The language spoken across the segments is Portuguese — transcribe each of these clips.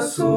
Espaço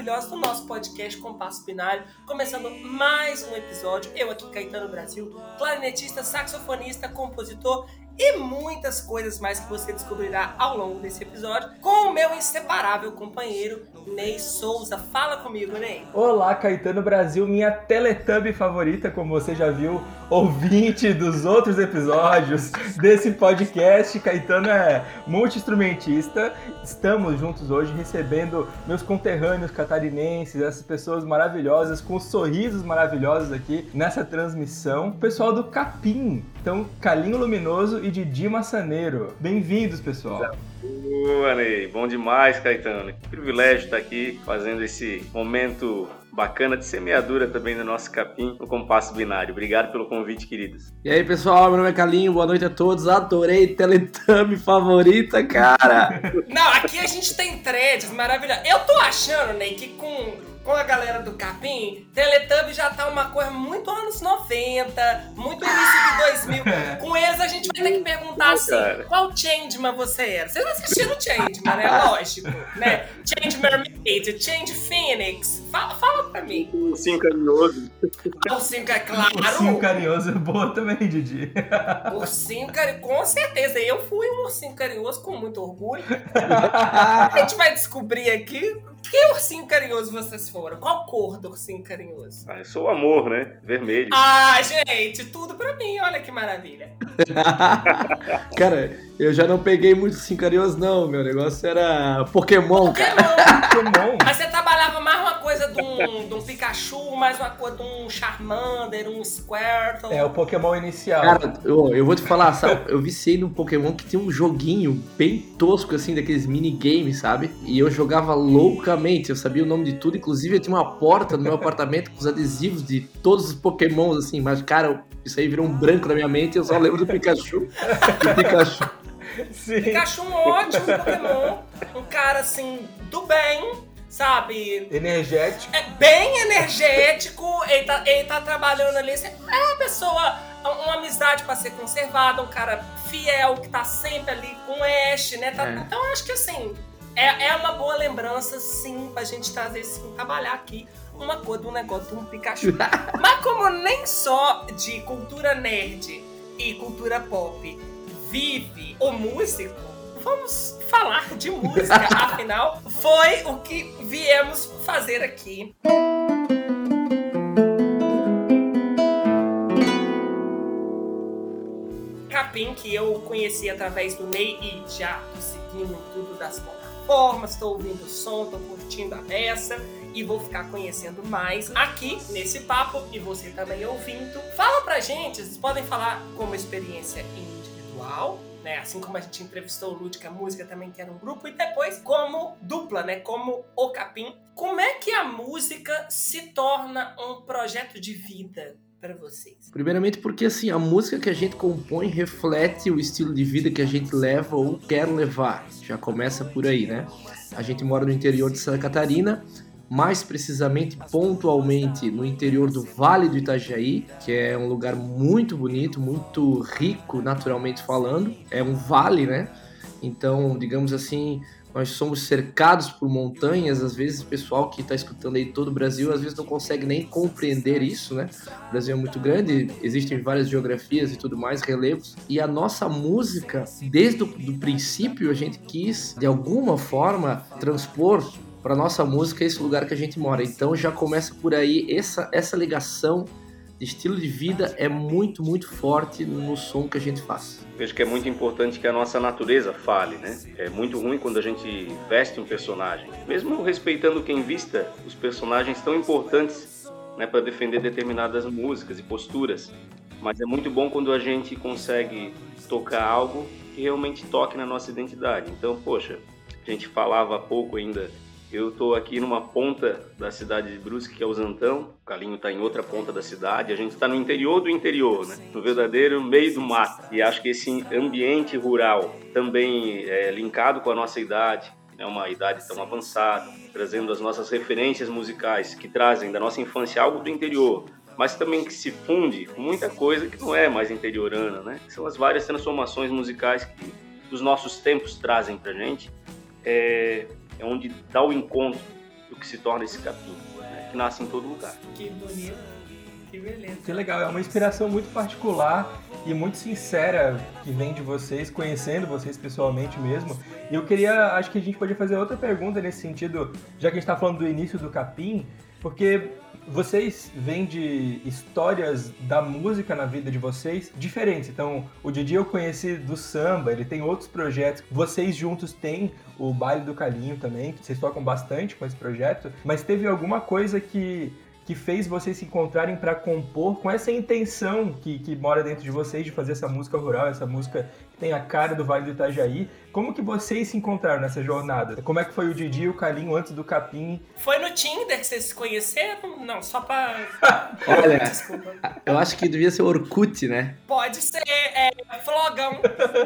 maravilhosa do nosso podcast Compasso Binário, começando mais um episódio. Eu aqui, Caetano Brasil, clarinetista, saxofonista, compositor e muitas coisas mais que você descobrirá ao longo desse episódio com o meu inseparável companheiro, Ney Souza. Fala comigo, Ney. Olá, Caetano Brasil, minha Teletubby favorita, como você já viu, ouvinte dos outros episódios desse podcast. Caetano é multi-instrumentista. Estamos juntos hoje recebendo meus conterrâneos catarinenses, essas pessoas maravilhosas, com sorrisos maravilhosos aqui nessa transmissão. O pessoal do Capim, então Calinho Luminoso e Didi Massaneiro. Bem-vindos, pessoal. Boa, Ney. Bom demais, Caetano. Que privilégio estar aqui fazendo esse momento bacana de semeadura também no nosso capim, no Compasso Binário. Obrigado pelo convite, queridos. E aí, pessoal, meu nome é Calinho, boa noite a todos. Adorei Teletubby favorita, cara. Não, aqui a gente tem threads maravilhosas. Eu tô achando, Ney, que com, com a galera do Capim, Teletubby já tá uma coisa muito anos 90, muito início de 2000. Com eles a gente vai ter que perguntar assim, cara. qual Changeman você era? Vocês assistiram Changeman, né? Lógico, né? Change Mermaid, Change Phoenix. Fala, fala pra mim. Sim, carinhoso. Ursinho, é Ursinho claro. carinhoso é boa também, Didi. Ursinho carinhoso, com certeza. Eu fui um ursinho carinhoso com muito orgulho. A gente vai descobrir aqui que ursinho carinhoso vocês foram. Qual cor do ursinho carinhoso? Ah, eu sou o amor, né? Vermelho. Ah, gente, tudo pra mim. Olha que maravilha. cara, eu já não peguei muito assim carinhoso, não. Meu negócio era Pokémon, cara. Pokémon. Pokémon. Mas você trabalhava mais uma coisa de um, de um Pikachu, mais uma coisa de um Charmander, um Squirtle. É o Pokémon inicial. Cara, eu, eu vou te falar, sabe? Eu viciei num Pokémon que tinha um joguinho bem tosco, assim, daqueles minigames, sabe? E eu jogava loucamente, eu sabia o nome de tudo, inclusive eu tinha uma porta no meu apartamento com os adesivos de todos os Pokémons, assim, mas, cara, isso aí virou um branco na minha mente, eu só lembro do Pikachu. Do Pikachu. Sim. Pikachu, um ótimo Pokémon. Um cara, assim, do bem, sabe? Energético. é bem energético, ele tá, ele tá trabalhando ali. assim, É uma pessoa, uma amizade pra ser conservada, um cara fiel, que tá sempre ali com o Ash, né? Tá- É. Então eu acho que assim, é, é uma boa lembrança, sim, pra gente trazer, sim, trabalhar aqui uma cor de um negócio de um Pikachu. Mas como nem só de cultura nerd e cultura pop vive o músico, vamos falar de música. Afinal, foi o que viemos fazer aqui. Capim, que eu conheci através do Ney e já seguindo tudo das tô ouvindo o som, tô curtindo a peça e vou ficar conhecendo mais aqui nesse papo e você também ouvindo. Fala pra gente, vocês podem falar como experiência individual, né? Assim como a gente entrevistou o Lúdica Música também, que era um grupo, e depois como dupla, né? Como o Capim. Como é que a música se torna um projeto de vida pra vocês? Primeiramente porque, assim, a música que a gente compõe reflete o estilo de vida que a gente leva ou quer levar. Já começa por aí, né? A gente mora no interior de Santa Catarina, mais precisamente, pontualmente, no interior do Vale do Itajaí, que é um lugar muito bonito, muito rico, naturalmente falando. É um vale, né? Então, digamos assim, nós somos cercados por montanhas. Às vezes, o pessoal que está escutando aí todo o Brasil, às vezes não consegue nem compreender isso, né? O Brasil é muito grande, existem várias geografias e tudo mais, relevos. E a nossa música, desde o princípio, a gente quis, de alguma forma, transpor para nossa música esse lugar que a gente mora. Então já começa por aí essa essa ligação estilo de vida é muito muito forte no som que a gente faz. Vejo que é muito importante que a nossa natureza fale, né? É muito ruim quando a gente veste um personagem. Mesmo respeitando quem vista, os personagens tão importantes né, para defender determinadas músicas e posturas. Mas é muito bom quando a gente consegue tocar algo que realmente toque na nossa identidade. Então, poxa, a gente falava há pouco ainda Eu estou aqui numa ponta da cidade de Brusque, que é o Zantão. O Calinho está em outra ponta da cidade. A gente está no interior do interior, né? No verdadeiro meio do mato. E acho que esse ambiente rural, também é, linkado com a nossa idade, é uma idade tão avançada, trazendo as nossas referências musicais que trazem da nossa infância algo do interior, mas também que se funde com muita coisa que não é mais interiorana, né? São as várias transformações musicais que os nossos tempos trazem pra gente. É, é onde dá o encontro do que se torna esse capim, né? que nasce em todo lugar. Que bonito. Que beleza. Que legal, é uma inspiração muito particular e muito sincera que vem de vocês, conhecendo vocês pessoalmente mesmo. E eu queria, acho que a gente podia fazer outra pergunta nesse sentido, já que a gente está falando do início do Capim, porque vocês vêm de histórias da música na vida de vocês diferentes. Então, o Didi eu conheci do samba, ele tem outros projetos. Vocês juntos têm o Baile do Calinho também, que vocês tocam bastante com esse projeto. Mas teve alguma coisa que que fez vocês se encontrarem para compor com essa intenção que, que mora dentro de vocês de fazer essa música rural, essa música que tem a cara do Vale do Itajaí. Como que vocês se encontraram nessa jornada? Como é que foi o Didi e o Calinho antes do Capim? Foi no Tinder que vocês se conheceram? Não, só pra. Olha, Desculpa. eu acho que devia ser Orkut, né? Pode ser, é, flogão.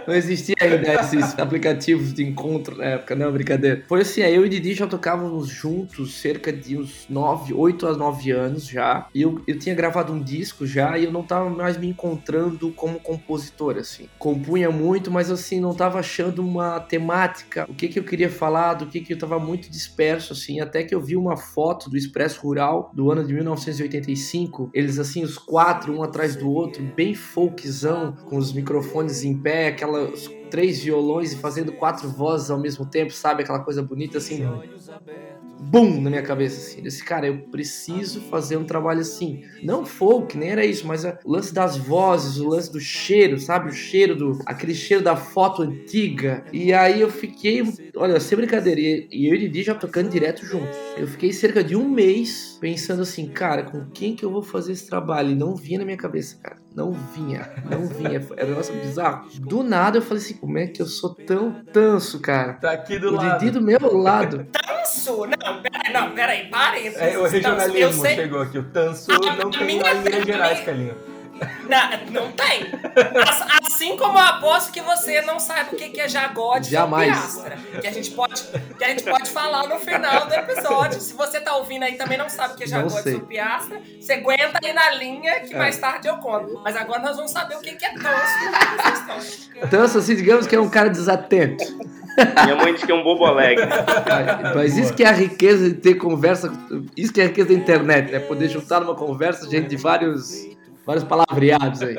Não existia ainda esses aplicativos de encontro na época, não, brincadeira. Foi assim, aí eu e o Didi já tocávamos juntos cerca de uns 9, 8 a 9 anos já. E eu, eu tinha gravado um disco já e eu não tava mais me encontrando como compositor, assim. Compunha muito, mas assim, não tava achando uma temática, o que que eu queria falar, do que que eu tava muito disperso, assim. Até que eu vi uma foto do Expresso Rural do ano de 1985. Eles, assim, os quatro, um atrás do outro, bem folkzão, com os microfones em pé, aquelas três violões e fazendo quatro vozes ao mesmo tempo, sabe? Aquela coisa bonita assim. Bum! Na minha cabeça, assim. Desse cara, eu preciso fazer um trabalho assim. Não folk, nem era isso, mas o lance das vozes, o lance do cheiro, sabe? O cheiro do. aquele cheiro da foto antiga. E aí eu fiquei, olha, sem brincadeira, e eu e Didi já tocando direto juntos. Eu fiquei cerca de um mês pensando assim, cara, com quem que eu vou fazer esse trabalho? E não vinha na minha cabeça, cara. Não vinha, não vinha. Era um negócio bizarro. Do nada eu falei assim, como é que eu sou tão tanso, cara? Tá aqui do O lado. Didi do meu lado. Tanso? Não, peraí, não, peraí, parem. É, o regionalismo eu sei. chegou aqui. O Tanso Ah, não tem minha- lá em Minas Gerais, Calinho. Não, não tem. As- Assim como eu aposto que você não sabe o que que é jagode Jamais. ou piastra. Que a, gente pode, que a gente pode falar no final do episódio. Se você tá ouvindo aí e também não sabe o que é jagode ou piastra, você aguenta aí na linha que É. mais tarde eu conto. Mas agora nós vamos saber o que que é tanso. Vocês estão- Tanso, assim, digamos que é um cara desatento. Minha mãe diz que é um bobo alegre. Mas isso que é a riqueza de ter conversa, isso que é a riqueza da internet, né? Poder juntar numa conversa gente de vários, vários palavreados aí.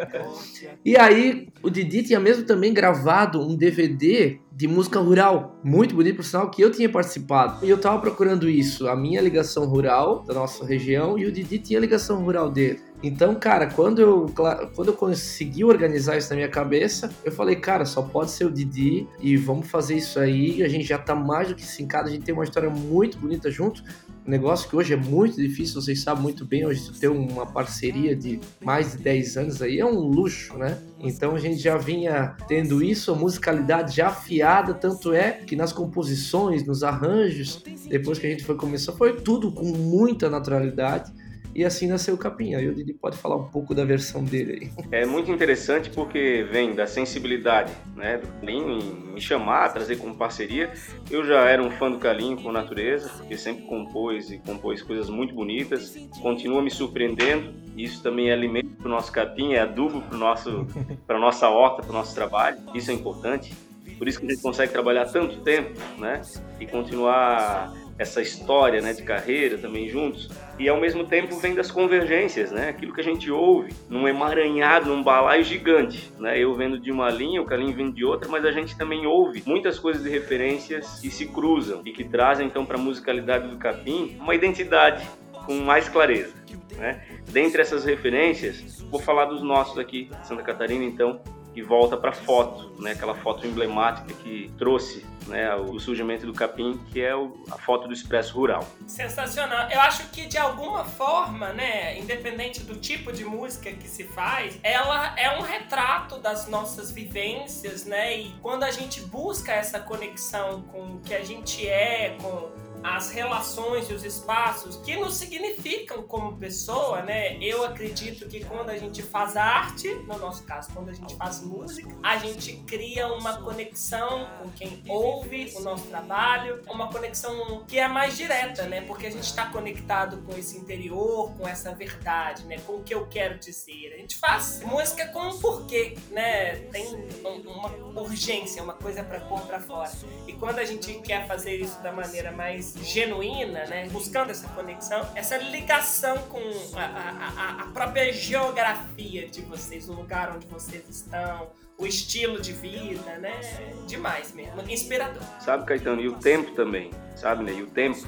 E aí, o Didi tinha mesmo também gravado um DVD de música rural, muito bonito, por sinal, que eu tinha participado. E eu tava procurando isso, a minha ligação rural da nossa região e o Didi tinha a ligação rural dele. Então, cara, quando eu, quando eu consegui organizar isso na minha cabeça, eu falei, cara, só pode ser o Didi e vamos fazer isso aí. A gente já tá mais do que sincado, a gente tem uma história muito bonita junto. Negócio que hoje é muito difícil, vocês sabem muito bem, hoje ter uma parceria de mais de 10 anos aí é um luxo, né? Então a gente já vinha tendo isso, a musicalidade já afiada, tanto é que nas composições, nos arranjos, depois que a gente foi começar, foi tudo com muita naturalidade. E assim nasceu o Capim. Aí o Didi pode falar um pouco da versão dele aí. É muito interessante porque vem da sensibilidade né, do Calinho em me chamar, trazer como parceria. Eu já era um fã do Calinho com natureza, porque sempre compôs e compôs coisas muito bonitas. Continua me surpreendendo. Isso também é alimento para o nosso capim, é adubo para para nossa horta, para o nosso trabalho. Isso é importante. Por isso que a gente consegue trabalhar tanto tempo, né? E continuar essa história, né, de carreira também juntos. E ao mesmo tempo vem das convergências, né? Aquilo que a gente ouve num emaranhado, num balaio gigante, né? Eu vendo de uma linha, o Calinho vendo de outra, mas a gente também ouve muitas coisas e referências que se cruzam e que trazem então para a musicalidade do Capim uma identidade com mais clareza, né? Dentre essas referências, vou falar dos nossos aqui, de Santa Catarina, então, que volta para foto, né? Aquela foto emblemática que trouxe, né, o surgimento do Capim, que é o- a foto do Expresso Rural. Sensacional. Eu acho que de alguma forma, né, independente do tipo de música que se faz, ela é um retrato das nossas vivências, né? E quando a gente busca essa conexão com o que a gente é, com as relações e os espaços que nos significam como pessoa, né? Eu acredito que quando a gente faz arte, no nosso caso, quando a gente faz música, a gente cria uma conexão com quem ouve o nosso trabalho, uma conexão que é mais direta, né? Porque a gente está conectado com esse interior, com essa verdade, né? Com o que eu quero dizer. A gente faz música com um porquê, né? Tem uma urgência, uma coisa para pôr para fora. E quando a gente quer fazer isso da maneira mais genuína, né? Buscando essa conexão, essa ligação com a, a, a própria geografia de vocês, o lugar onde vocês estão, o estilo de vida, né? Demais mesmo, inspirador. Sabe, Caetano, e o tempo também, sabe, né? E o tempo,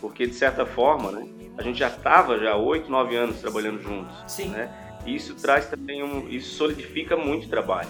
porque de certa forma, né? A gente já estava já oito, nove anos trabalhando juntos, Sim. né? E isso traz também um, isso solidifica muito o trabalho,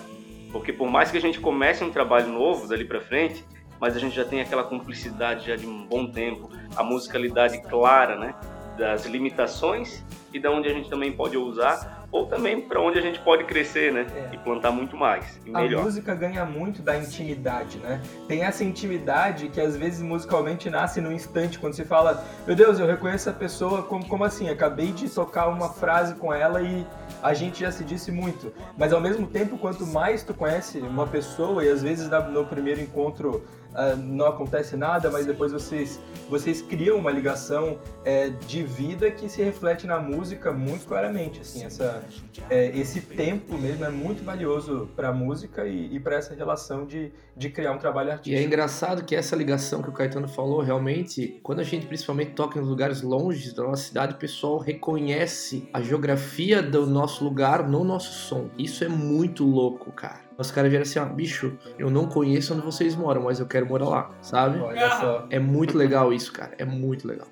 porque por mais que a gente comece um trabalho novo dali para frente, mas a gente já tem aquela cumplicidade já de um bom tempo, a musicalidade clara, né? Das limitações e da onde a gente também pode usar ou também para onde a gente pode crescer, né? É. E plantar muito mais e A melhor. música ganha muito da intimidade, né? Tem essa intimidade que às vezes musicalmente nasce no instante, quando você fala, meu Deus, eu reconheço a pessoa como, como assim? Acabei de tocar uma frase com ela e a gente já se disse muito. Mas ao mesmo tempo, quanto mais tu conhece uma pessoa, e às vezes no primeiro encontro ah, não acontece nada, mas depois vocês, vocês criam uma ligação é, de vida que se reflete na música muito claramente. Assim, essa, é, esse tempo mesmo é muito valioso para a música e, e para essa relação de, de criar um trabalho E é artístico. engraçado que essa ligação que o Caetano falou, realmente, quando a gente principalmente toca em lugares longe da nossa cidade, o pessoal reconhece a geografia do nosso lugar no nosso som. Isso é muito louco, cara. Os caras viram assim, ó, bicho, eu não conheço onde vocês moram, mas eu quero morar lá, sabe? Olha só. É muito legal isso, cara. É muito legal.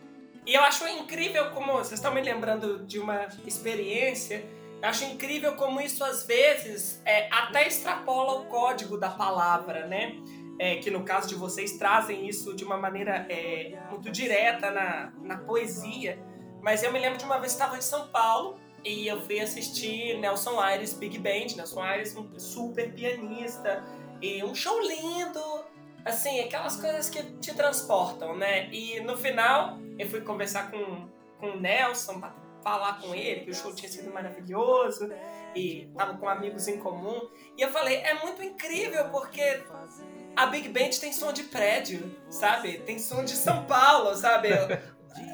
E eu acho incrível como. Vocês estão me lembrando de uma experiência. Eu acho incrível como isso às vezes é, até extrapola o código da palavra, né? É, que no caso de vocês trazem isso de uma maneira é, muito direta na, na poesia. Mas eu me lembro de uma vez que estava em São Paulo e eu fui assistir Nelson Aires Big Band. Nelson Aires, um super pianista, e um show lindo, assim, aquelas coisas que te transportam, né? E no final, eu fui conversar com, com o Nelson, falar com ele, que o show tinha sido maravilhoso, e tava com amigos em comum. E eu falei, é muito incrível, porque a Big Band tem som de prédio, sabe? Tem som de São Paulo, sabe? Eu,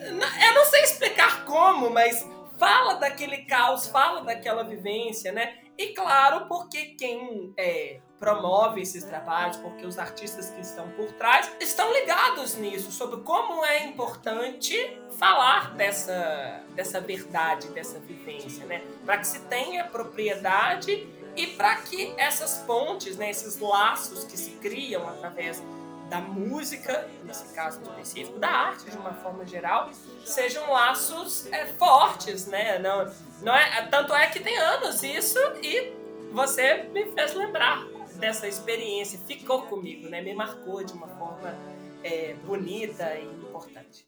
eu não sei explicar como, mas fala daquele caos, fala daquela vivência, né? E claro, porque quem é, promove esses trabalhos, porque os artistas que estão por trás estão ligados nisso, sobre como é importante falar dessa, dessa verdade, dessa vivência, né? Para que se tenha propriedade e para que essas pontes, né, esses laços que se criam através da música, nesse caso específico, da arte de uma forma geral, sejam laços é, fortes, né? Não, não é, tanto é que tem anos isso e você me fez lembrar dessa experiência, ficou comigo, né? Me marcou de uma forma é, bonita e importante.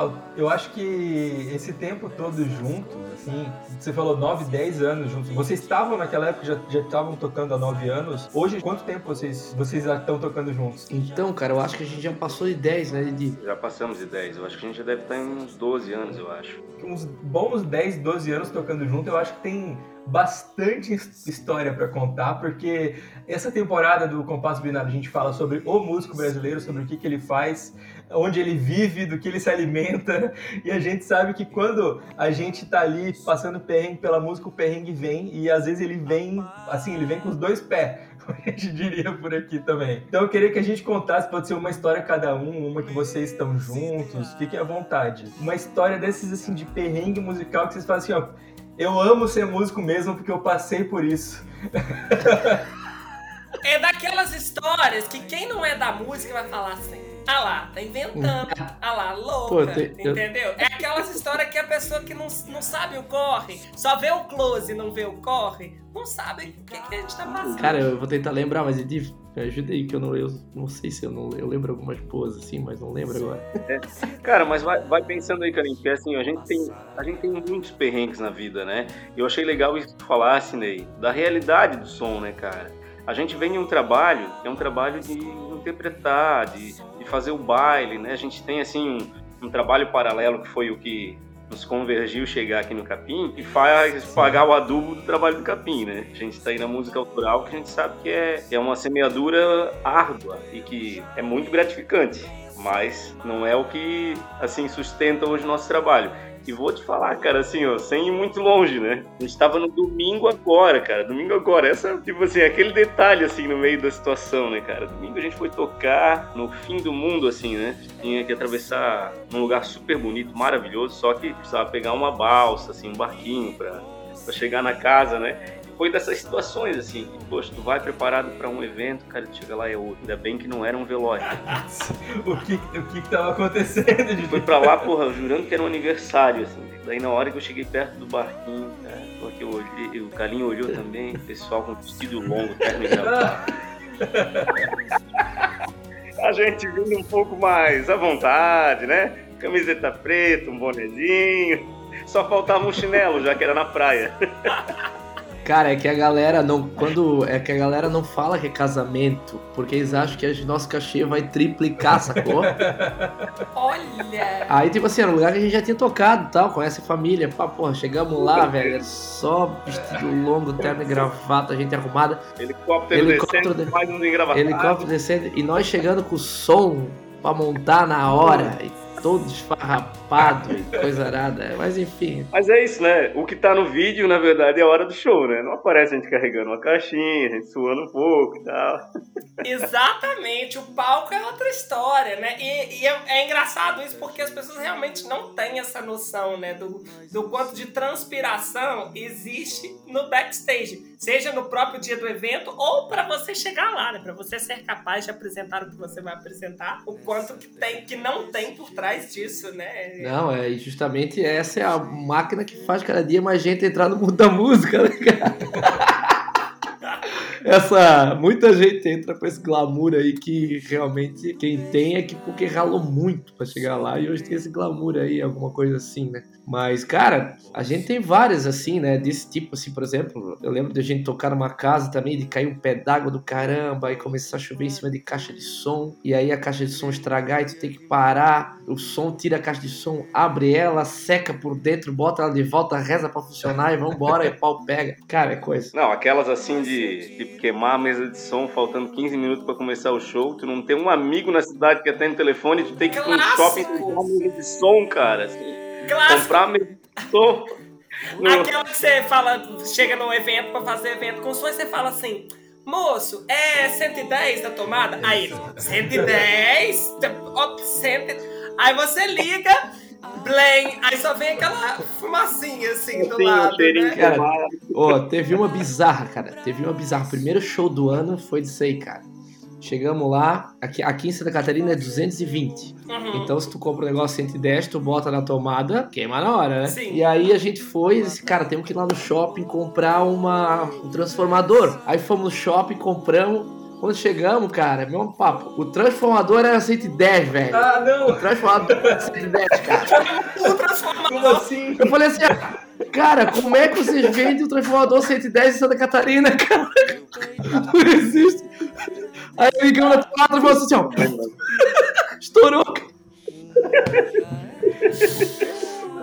Pessoal, eu acho que esse tempo todo juntos, assim, você falou 9, 10 anos juntos. Vocês estavam naquela época, já já estavam tocando há 9 anos. Hoje, quanto tempo vocês, vocês já estão tocando juntos? Então, cara, eu acho que a gente já passou de 10, né, de Já passamos de 10, eu acho que a gente já deve estar em uns 12 anos, eu acho. Uns bons 10, 12 anos tocando junto, eu acho que tem bastante his- história pra contar, porque essa temporada do Compasso Binário a gente fala sobre o músico brasileiro, sobre o que, que ele faz, onde ele vive, do que ele se alimenta, e a gente sabe que quando a gente tá ali passando perrengue pela música, o perrengue vem, e às vezes ele vem, assim, ele vem com os dois pés, como a gente diria por aqui também. Então eu queria que a gente contasse, pode ser uma história cada um, uma que vocês estão juntos, fiquem à vontade. Uma história desses, assim, de perrengue musical que vocês falam assim, ó, eu amo ser músico mesmo porque eu passei por isso. É daquelas histórias que quem não é da música vai falar assim. Ah lá, tá inventando. Ah lá, louca. Pô, tem- eu- entendeu? É aquelas histórias que a pessoa que não, não sabe o corre, só vê o close e não vê o corre, não sabe o que, que a gente tá passando. Cara, eu vou tentar lembrar, mas Edith, me ajuda aí que eu não, eu não sei se eu não eu lembro algumas poses assim, mas não lembro agora. Cara, mas vai, vai pensando aí, Karim, que assim, a gente, tem, a gente tem muitos perrengues na vida, né? Eu achei legal isso que tu falasse, Ney, da realidade do som, né, cara? A gente vem em um trabalho, que é um trabalho de interpretar, de fazer o baile, né? A gente tem, assim, um, um trabalho paralelo que foi o que nos convergiu chegar aqui no Capim e faz pagar o adubo do trabalho do Capim, né? A gente está aí na música autoral que a gente sabe que é, é uma semeadura árdua e que é muito gratificante, mas não é o que, assim, sustenta hoje o nosso trabalho. E vou te falar, cara, assim, ó, sem ir muito longe, né? A gente tava no domingo agora, cara. Domingo agora. Essa, tipo assim, aquele detalhe, assim, no meio da situação, né, cara? Domingo a gente foi tocar no fim do mundo, assim, né? Tinha que atravessar um lugar super bonito, maravilhoso, só que precisava pegar uma balsa, assim, um barquinho pra, pra chegar na casa, né? Foi dessas situações, assim, que, poxa, tu vai preparado pra um evento, cara, tu chega lá é outro. Ainda bem que não era um velório. o que, o que que tava acontecendo, Didi? Fui pra lá, porra, jurando que era um aniversário, assim. Daí na hora que eu cheguei perto do barquinho, cara, porque eu olhei, o Calinho olhou também, o pessoal com vestido longo, terno e. A gente vindo um pouco mais à vontade, né? Camiseta preta, um bonezinho. Só faltava um chinelo, já que era na praia. Cara, é que a galera não. Quando. É que a galera não fala que é casamento, porque eles acham que a nosso cachê vai triplicar, sacou? Olha! Aí, tipo assim, era um lugar que a gente já tinha tocado e tal, conhece a família. Pá, porra, chegamos lá, velho. Era só vestido longo, terno e gravata, gente arrumada. Helicóptero, Helicóptero descendo, de- mais uns engravatados. Helicóptero descendo. E nós chegando com o som pra montar na hora. E todo esfarrapado e coisa arada. Mas enfim. Mas é isso, né? O que tá no vídeo, na verdade, é a hora do show, né? Não aparece a gente carregando uma caixinha, a gente suando um pouco e tal. Exatamente, o palco é outra história, né? E, e é, é engraçado isso porque as pessoas realmente não têm essa noção, né? Do, do quanto de transpiração existe no backstage, seja no próprio dia do evento ou para você chegar lá, né? Para você ser capaz de apresentar o que você vai apresentar, o quanto que tem, que não tem por trás disso, né? Não, é justamente essa é a máquina que faz cada dia mais gente entrar no mundo da música, né, cara? Essa. Muita gente entra com esse glamour aí que realmente quem tem é que porque ralou muito pra chegar lá e hoje tem esse glamour aí, alguma coisa assim, né? Mas, cara, a gente tem várias assim, né? Desse tipo, assim, por exemplo, eu lembro de a gente tocar numa casa também, de cair um pé d'água do caramba, e começar a chover em cima de caixa de som, e aí a caixa de som estragar e tu tem que parar, o som tira a caixa de som, abre ela, seca por dentro, bota ela de volta, reza pra funcionar e vambora, e pau pega. Cara, é coisa. Não, aquelas assim de, de queimar a mesa de som faltando 15 minutos pra começar o show, tu não tem um amigo na cidade que atende o telefone, tu tem que ir pra um shopping comprar uma mesa de som, cara. assim. Comprar a mesa de som. no- Aquela que você fala, chega num evento pra fazer evento com som e você fala assim. Moço, é 110 da tomada? Aí, ele, 110? Ó, 100. Aí você liga, blém, aí só vem aquela fumacinha assim do um lado. Né? Cara. Ó, teve uma bizarra, cara. Teve uma bizarra. O primeiro show do ano foi disso aí, cara. Chegamos lá, aqui, aqui em Santa Catarina é 220. Uhum. Então, se tu compra um negócio 110, tu bota na tomada, queima na hora, né? Sim. E aí a gente foi e disse, cara, temos que ir lá no shopping comprar uma, um transformador. Aí fomos no shopping, compramos. Quando chegamos, cara, meu papo, o transformador era 110, velho. Ah, O não! transformador era 110, cara. O transformador. Como assim? Eu falei assim, cara, como é que vocês vendem o transformador 110 em Santa Catarina, cara? Não existe. Aí ligamos na tomada e falou assim, ó. Estourou.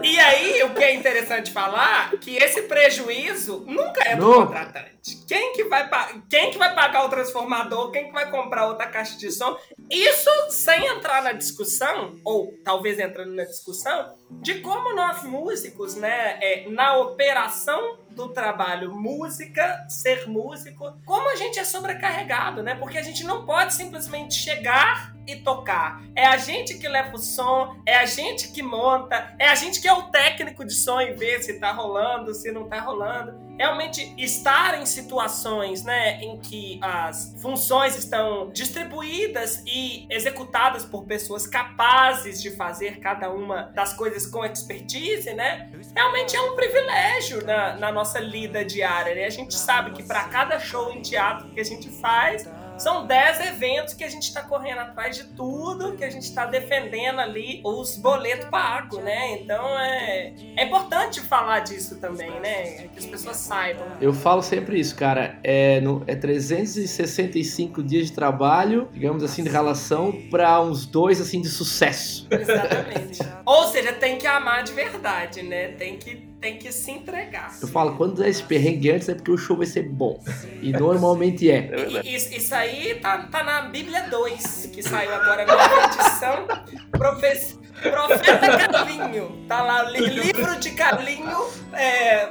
E aí, o que é interessante falar, que esse prejuízo nunca é do contratante. Quem que, vai, quem que vai pagar o transformador, quem que vai comprar outra caixa de som, isso sem entrar na discussão, ou talvez entrando na discussão, de como nós músicos, né, é, na operação do trabalho música, ser músico, como a gente é sobrecarregado, né? Porque a gente não pode simplesmente chegar e tocar. É a gente que leva o som, é a gente que monta, é a gente que é o técnico de som e vê se tá rolando, se não tá rolando. Realmente estar em situações, né, em que as funções estão distribuídas e e executadas por pessoas capazes de fazer cada uma das coisas com expertise, né? Realmente é um privilégio na, na nossa lida diária, né? A gente sabe que para cada show em teatro que a gente faz, são 10 eventos que a gente está correndo atrás de tudo, que a gente está defendendo ali os boletos pagos, né? Então é, é importante falar disso também, né? Que as pessoas saibam. Eu falo sempre isso, cara. É, no, é 365 dias de trabalho, digamos assim, de relação, para uns dois, assim, de sucesso. Exatamente. Ou seja, tem que amar de verdade, né? Tem que tem que se entregar. Eu falo, quando der esse perrengue antes é porque o show vai ser bom. E normalmente é. E, isso, isso aí tá, tá na Bíblia 2, que saiu agora na edição. Profe Profeta Carlinho. Tá lá, li livro de Carlinho. É,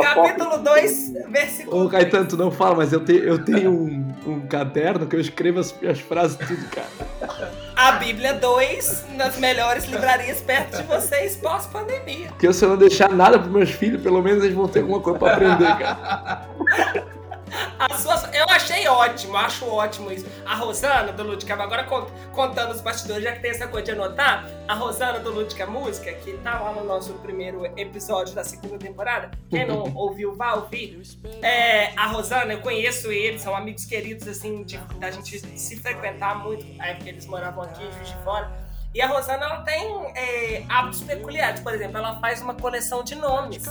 capítulo 2, versículo. Ô, Caetano, tu não fala, mas eu, te, eu tenho um, um caderno que eu escrevo as, as frases tudo, cara. A Bíblia 2 nas melhores livrarias perto de vocês pós-pandemia. Porque se eu não deixar nada pros meus filhos, pelo menos eles vão ter alguma coisa pra aprender, cara. Suas... Eu achei ótimo, acho ótimo isso. A Rosana do Ludicam, agora contando os bastidores, já que tem essa coisa de anotar, a Rosana do Ludicam Música, que tá lá no nosso primeiro episódio da segunda temporada, quem não ouviu, vá ouvir. É, a Rosana, eu conheço eles, são amigos queridos, assim, de, da gente se frequentar muito, aí porque eles moravam aqui, Juiz de Fora. E a Rosana, ela tem é, hábitos peculiares. Por exemplo, ela faz uma coleção de nomes.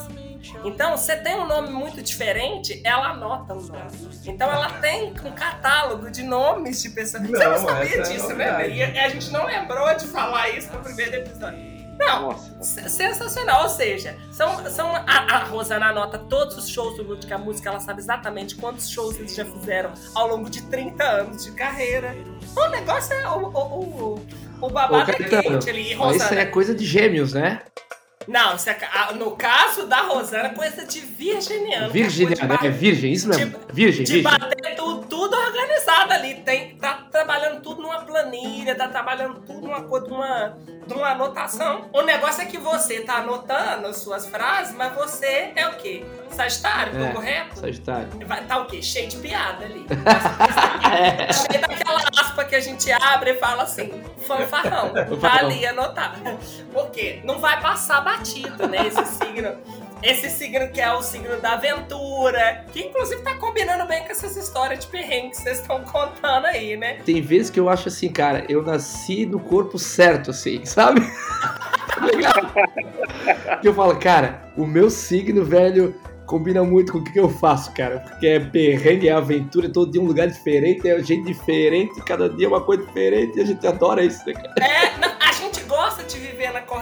Então, você tem um nome muito diferente, ela anota o nome. Então, ela tem um catálogo de nomes de pessoas. Não, você não sabia é disso, é né? E a gente não lembrou de falar isso no primeiro episódio. Não, sensacional. Ou seja, são, são a, a, Rosana anota todos os shows do Lúdica Música, ela sabe exatamente quantos shows eles já fizeram ao longo de 30 anos de carreira. O negócio é o, o, o, o babado Ô, é quente ali. Rosana. Isso é coisa de gêmeos, né? Não, é no caso da Rosana, coisa de virginiano. Virginiano, é virgem, isso mesmo. De, virgem, de virgem. bater tudo, tudo organizado ali. Tem, tá trabalhando tudo numa planilha, tá trabalhando tudo numa coisa, numa, numa anotação. O negócio é que você tá anotando suas frases, mas você é o quê? Sagitário, é, tô correto? Sagitário. Tá o quê? Cheio de piada ali. é. Cheio daquela aspa que a gente abre e fala assim, fanfarrão. Tá ali anotado. Por quê? Não vai passar batido, né? Esse signo. Esse signo que é o signo da aventura, que inclusive tá combinando bem com essas histórias de perrengue que vocês estão contando aí, né? Tem vezes que eu acho assim, cara, eu nasci no corpo certo, assim, sabe? que eu falo, cara, o meu signo, velho, combina muito com o que eu faço, cara. Porque é perrengue, é aventura, é todo dia um lugar diferente, é gente diferente, cada dia é uma coisa diferente e a gente adora isso, né, cara? É, a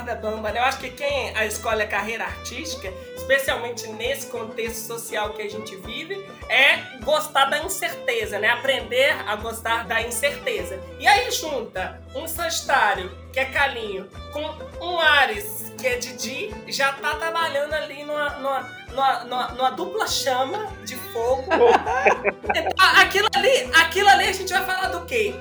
corda bamba, né? Eu acho que quem escolhe a carreira artística, especialmente nesse contexto social que a gente vive, é gostar da incerteza, né? Aprender a gostar da incerteza. E aí junta um Sagitário, que é Calinho, com um Ares, que é Didi, já tá trabalhando ali numa, numa, numa, numa, numa dupla chama de fogo. então, aquilo ali, aquilo ali a gente vai falar do quê?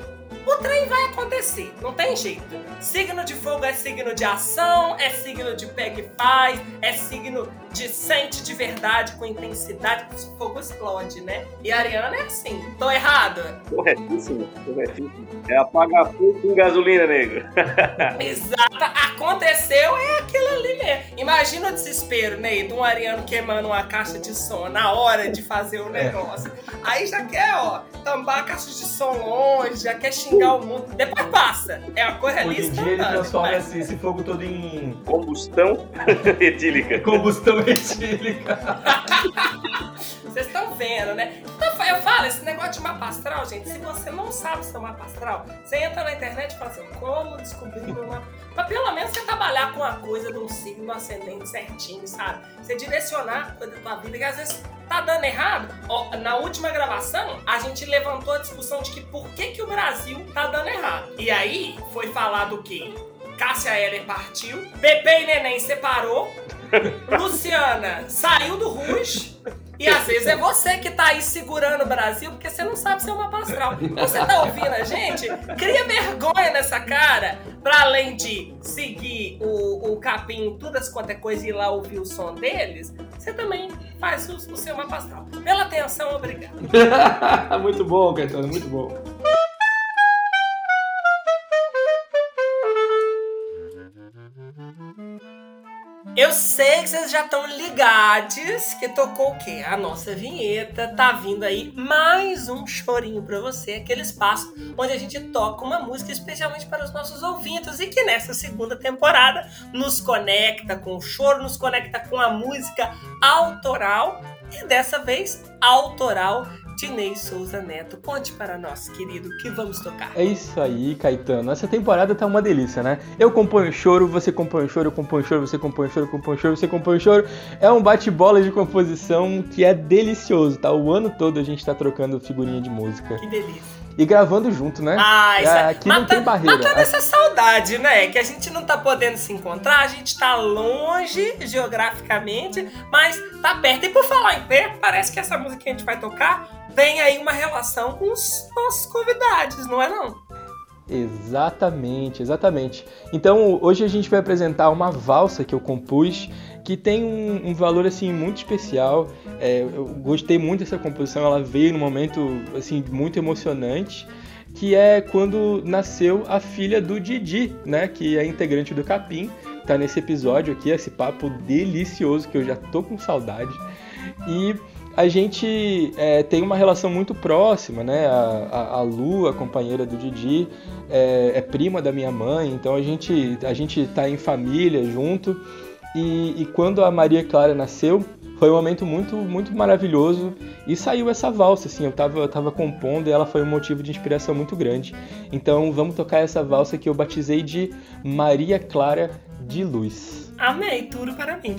O trem vai acontecer, não tem jeito. Signo de fogo é signo de ação, é signo de pega e faz, é signo de sente de verdade com intensidade, o fogo explode, né? E a Ariana é assim. Tô errado? Corretíssimo, corretíssimo. É apagar fogo com gasolina, nego. Exato. Aconteceu é aquilo ali mesmo. Imagina o desespero, né? De um Ariano queimando uma caixa de som na hora de fazer o negócio. Aí já quer, ó, tambar a caixa de som longe, já quer xingar o mundo. Depois passa. É a coisa ali Hoje em dia ele transforma esse, esse fogo todo em... Combustão etílica. Combustão etílica. Vocês estão vendo, né? Então eu falo, esse negócio de mapa astral, gente, se você não sabe seu mapa astral, você entra na internet e fala assim, como descobrir meu mapa Mas pelo menos você trabalhar com a coisa de um signo ascendente certinho, sabe? Você direcionar a coisa da tua vida, que às vezes tá dando errado. Ó, na última gravação, a gente levantou a discussão de que por que, que o Brasil tá dando errado. E aí foi falado que Cássia Heller partiu, Bebê e Neném separou, Luciana saiu do Rush. E às vezes é você que tá aí segurando o Brasil porque você não sabe ser uma astral. Você tá ouvindo a gente? Cria vergonha nessa cara, pra além de seguir o, o capim, todas quanto é coisa e ir lá ouvir o som deles, você também faz o, o seu mapa astral. Pela atenção, obrigado. muito bom, Caetano, muito bom. Eu sei que vocês já estão ligados que tocou o quê? A nossa vinheta. Tá vindo aí mais um chorinho para você, aquele espaço onde a gente toca uma música especialmente para os nossos ouvintes e que nessa segunda temporada nos conecta com o choro, nos conecta com a música autoral e dessa vez autoral Dinei Souza Neto. Conte para nós, querido, que vamos tocar. É isso aí, Caetano. Essa temporada tá uma delícia, né? Eu componho choro, você compõe choro, eu componho choro, você compõe choro, eu componho choro, você compõe choro. É um bate-bola de composição que é delicioso, tá? O ano todo a gente tá trocando figurinha de música. Que delícia. E gravando junto, né? Ah, isso é... Aqui não tem barreira. Matando essa saudade, né? Que a gente não tá podendo se encontrar, a gente tá longe geograficamente, mas tá perto. E por falar em perto, parece que essa música que a gente vai tocar tem aí uma relação com os nossos convidados, não é não? Exatamente, exatamente. Então hoje a gente vai apresentar uma valsa que eu compus que tem um, um valor assim muito especial. É, eu gostei muito dessa composição, ela veio num momento assim muito emocionante, que é quando nasceu a filha do Didi, né, que é integrante do Capim. Tá nesse episódio aqui, esse papo delicioso que eu já tô com saudade. E a gente é, tem uma relação muito próxima, né? A, a, a Lu, a companheira do Didi, é, é, prima da minha mãe, então a gente a gente tá em família junto. E, e, quando a Maria Clara nasceu, foi um momento muito muito maravilhoso e saiu essa valsa, assim, eu tava, eu tava compondo e ela foi um motivo de inspiração muito grande. Então vamos tocar essa valsa que eu batizei de Maria Clara de Luz. Amei, tudo para mim.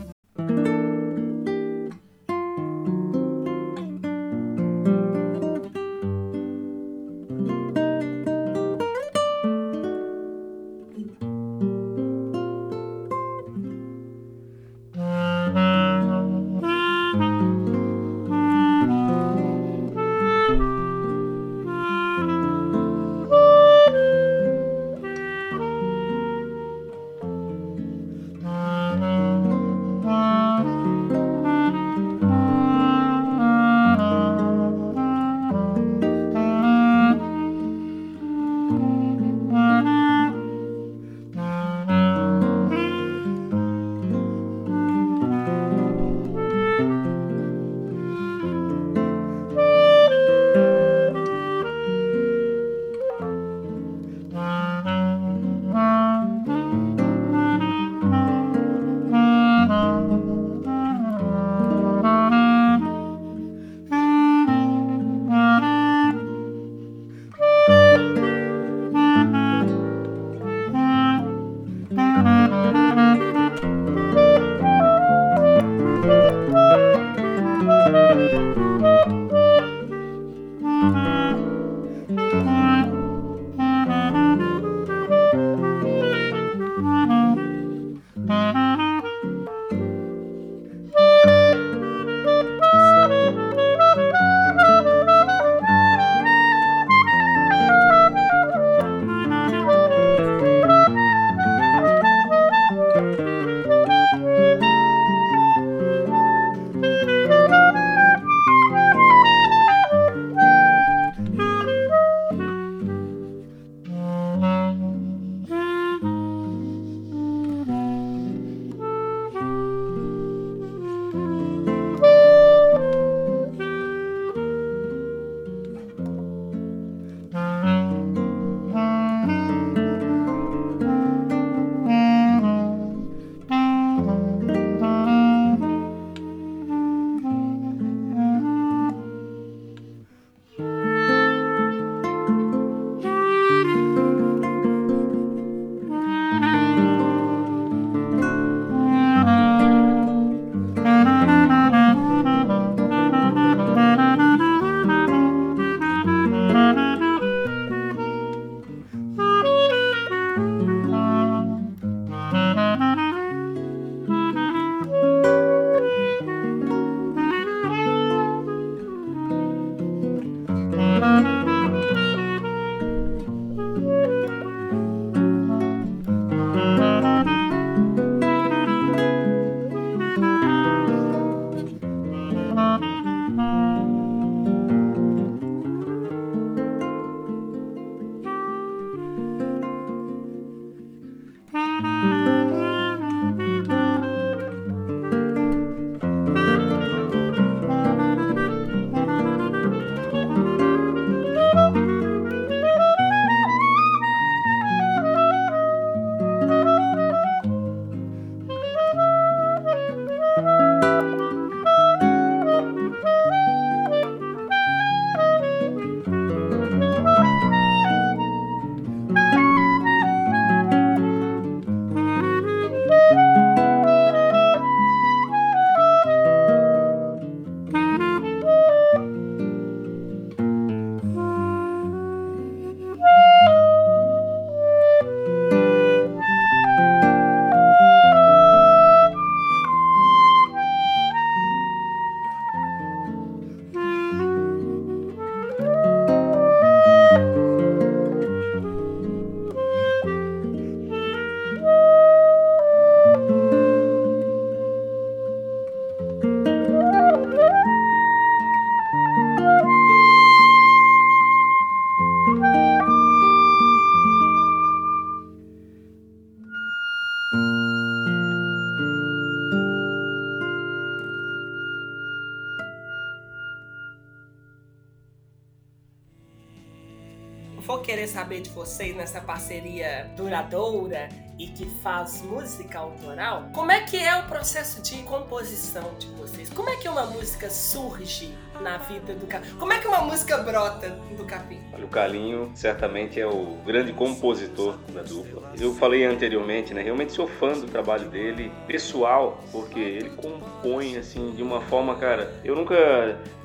Vocês nessa parceria duradoura e que faz música autoral, como é que é o processo de composição de vocês? Como é que uma música surge na vida do Capim? Como é que uma música brota do Capim? Olha, o Calinho certamente é o grande compositor da dupla. Eu falei anteriormente, né? Realmente sou fã do trabalho dele, pessoal, porque ele compõe assim de uma forma, cara. Eu nunca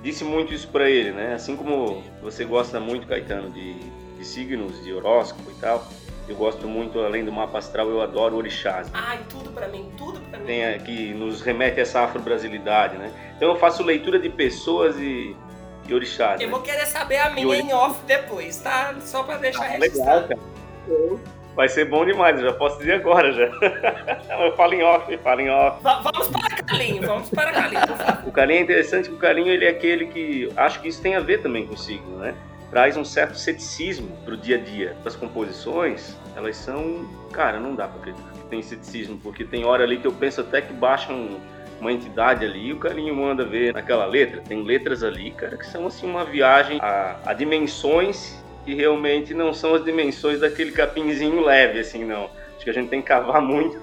disse muito isso pra ele, né? Assim como você gosta muito, Caetano, de, de signos, de horóscopo e tal. Eu gosto muito, além do mapa astral, eu adoro orixás. Ai, tudo pra mim, tudo pra mim. Tem que nos remete a essa afro-brasilidade, né? Então eu faço leitura de pessoas e, e orixás. Eu né? vou querer saber a minha em off depois, tá? Só pra deixar Ah, registrado. legal, cara. Vai ser bom demais, eu já posso dizer agora já. eu falo em off, falo em off. Va- vamos para Calinho, vamos para Calinho. O carinho é interessante que o carinho ele é aquele que acho que isso tem a ver também com o signo, né? Traz um certo ceticismo pro dia a dia. As composições, elas são, cara, não dá pra acreditar que tem ceticismo, porque tem hora ali que eu penso até que baixa um- uma entidade ali e o carinho manda ver naquela letra. Tem letras ali, cara, que são assim uma viagem a, a dimensões que realmente não são as dimensões daquele capinzinho leve, assim, não. Acho que a gente tem que cavar muito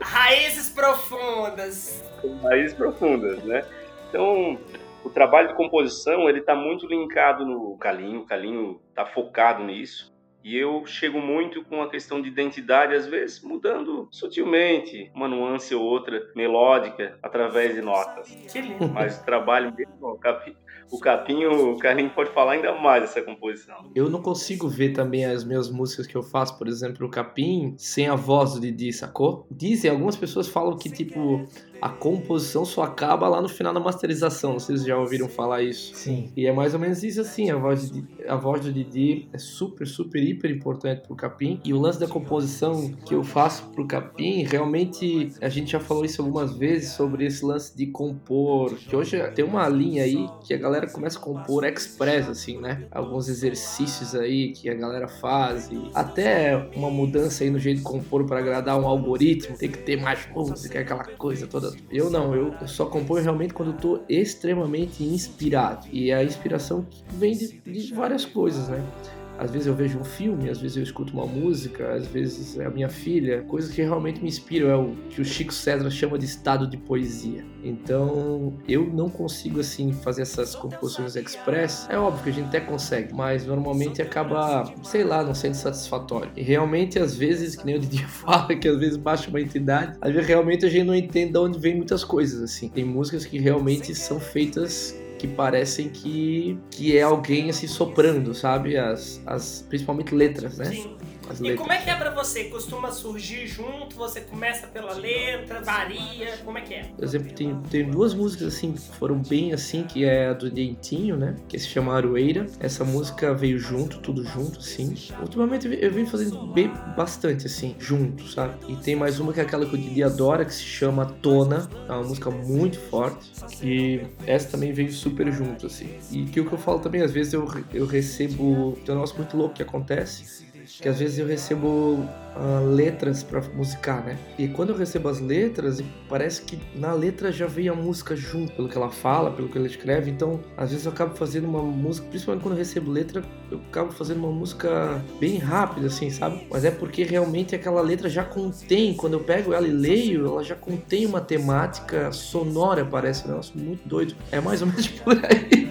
Raízes profundas. raízes profundas, né? Então, o trabalho de composição, ele tá muito linkado no Calinho, o Calinho tá focado nisso. E eu chego muito com a questão de identidade, às vezes mudando sutilmente uma nuance ou outra melódica através de notas. Que lindo. Mas o trabalho mesmo, o Capi- o Capinho, o Calinho pode falar ainda mais dessa composição. Eu não consigo ver também as minhas músicas que eu faço, por exemplo, o Capim, sem a voz do Didi, sacou? Dizem, algumas pessoas falam que, tipo, a composição só acaba lá no final da masterização. Não sei se vocês já ouviram falar isso. Sim. E é mais ou menos isso assim, a voz, de, a voz do Didi é super, super, hiper importante pro Capim. E o lance da composição que eu faço pro Capim, realmente, a gente já falou isso algumas vezes sobre esse lance de compor. Que hoje tem uma linha aí que a galera começa a compor express, assim, né? Alguns exercícios aí que a galera faz. E até uma mudança aí no jeito de compor para agradar um algoritmo. Tem que ter mais música, aquela coisa toda. Eu não, eu só componho realmente quando eu tô extremamente inspirado. E a inspiração vem de, de várias coisas, né? Às vezes eu vejo um filme, às vezes eu escuto uma música, às vezes é a minha filha, coisas que realmente me inspiram, é o que o Chico César chama de estado de poesia. Então, eu não consigo assim fazer essas composições express. É óbvio que a gente até consegue, mas normalmente acaba, sei lá, não sendo satisfatório. E realmente às vezes, que nem o Didi fala, que às vezes baixa uma entidade, às vezes realmente a gente não entende de onde vem muitas coisas assim. Tem músicas que realmente são feitas que parecem que, que é alguém assim soprando, sabe? As, as principalmente letras, né? Sim. As E letras. como é que é pra você? Costuma surgir junto? Você começa pela letra, varia? Como é que é? Por exemplo, tem, tem duas músicas assim que foram bem assim, que é a do Dentinho, né? Que se chama Aroeira. Essa música veio junto, tudo junto, assim. Ultimamente eu venho fazendo bem bastante, assim, junto, sabe? E tem mais uma que é aquela que o Didi adora, que se chama Tona. É uma música muito forte. Que essa também veio super junto, assim. E que o que eu falo também, às vezes eu, eu recebo. Tem um negócio muito louco que acontece que às vezes eu recebo ah, letras pra musicar, né? E quando eu recebo as letras, parece que na letra já veio a música junto, pelo que ela fala, pelo que ela escreve. Então, às vezes eu acabo fazendo uma música, principalmente quando eu recebo letra, eu acabo fazendo uma música bem rápida, assim, sabe? Mas é porque realmente aquela letra já contém, quando eu pego ela e leio, ela já contém uma temática sonora, parece negócio muito doido. É mais ou menos por aí.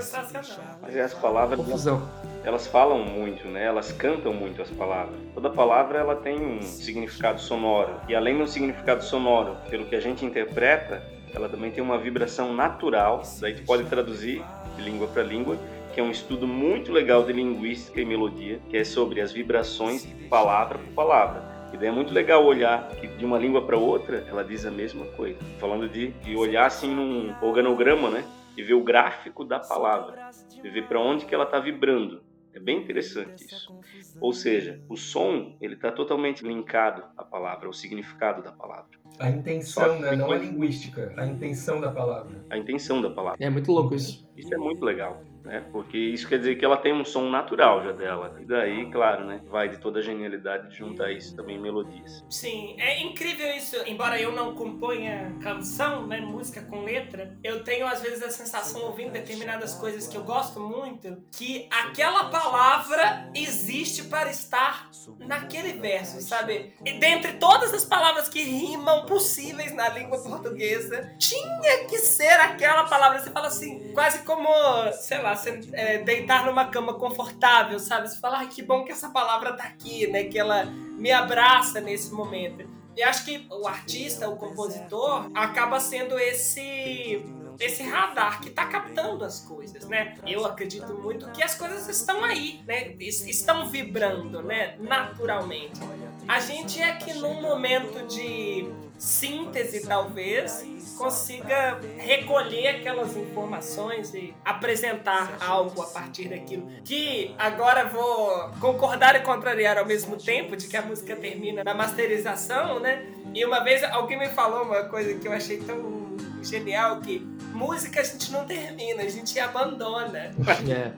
Sensacional. As palavras, Confusão. elas falam muito, né? Elas cantam muito as palavras. Toda palavra ela tem um significado sonoro. E além do significado sonoro, pelo que a gente interpreta, ela também tem uma vibração natural. Daí tu pode traduzir de língua para língua, que é um estudo muito legal de linguística e melodia, que é sobre as vibrações de palavra por palavra. E daí é muito legal olhar que de uma língua para outra, ela diz a mesma coisa. Falando de, de olhar assim num organograma, né? E ver o gráfico da palavra. E ver para onde que ela está vibrando. É bem interessante isso. Ou seja, o som ele está totalmente linkado à palavra, ao significado da palavra, A intenção, né? Não a linguística. A intenção da palavra. a intenção da palavra. É muito louco isso. Isso é muito legal. né? Porque isso quer dizer que ela tem um som natural já dela. E daí, claro, né? Vai de toda a genialidade de juntar isso também em melodias. Sim, é incrível isso. Embora eu não componha canção, né, música com letra, eu tenho às vezes a sensação ouvindo determinadas coisas que eu gosto muito, que aquela palavra existe para estar naquele verso, sabe? E dentre todas as palavras que rimam possíveis na língua portuguesa, tinha que ser aquela palavra. Você fala assim, quase como, sei lá, você, é, deitar numa cama confortável, sabe? Você fala, ah, que bom que essa palavra tá aqui, né? Que ela me abraça nesse momento. E acho que o artista, o compositor, acaba sendo esse esse radar que está captando as coisas, né? Eu acredito muito que as coisas estão aí, né? Estão vibrando, né? Naturalmente. A gente é que num momento de síntese, talvez, consiga recolher aquelas informações e apresentar algo a partir daquilo. Que agora vou concordar e contrariar ao mesmo tempo, de que a música termina na masterização, né? E uma vez alguém me falou uma coisa que eu achei tão genial que música a gente não termina, a gente abandona. É.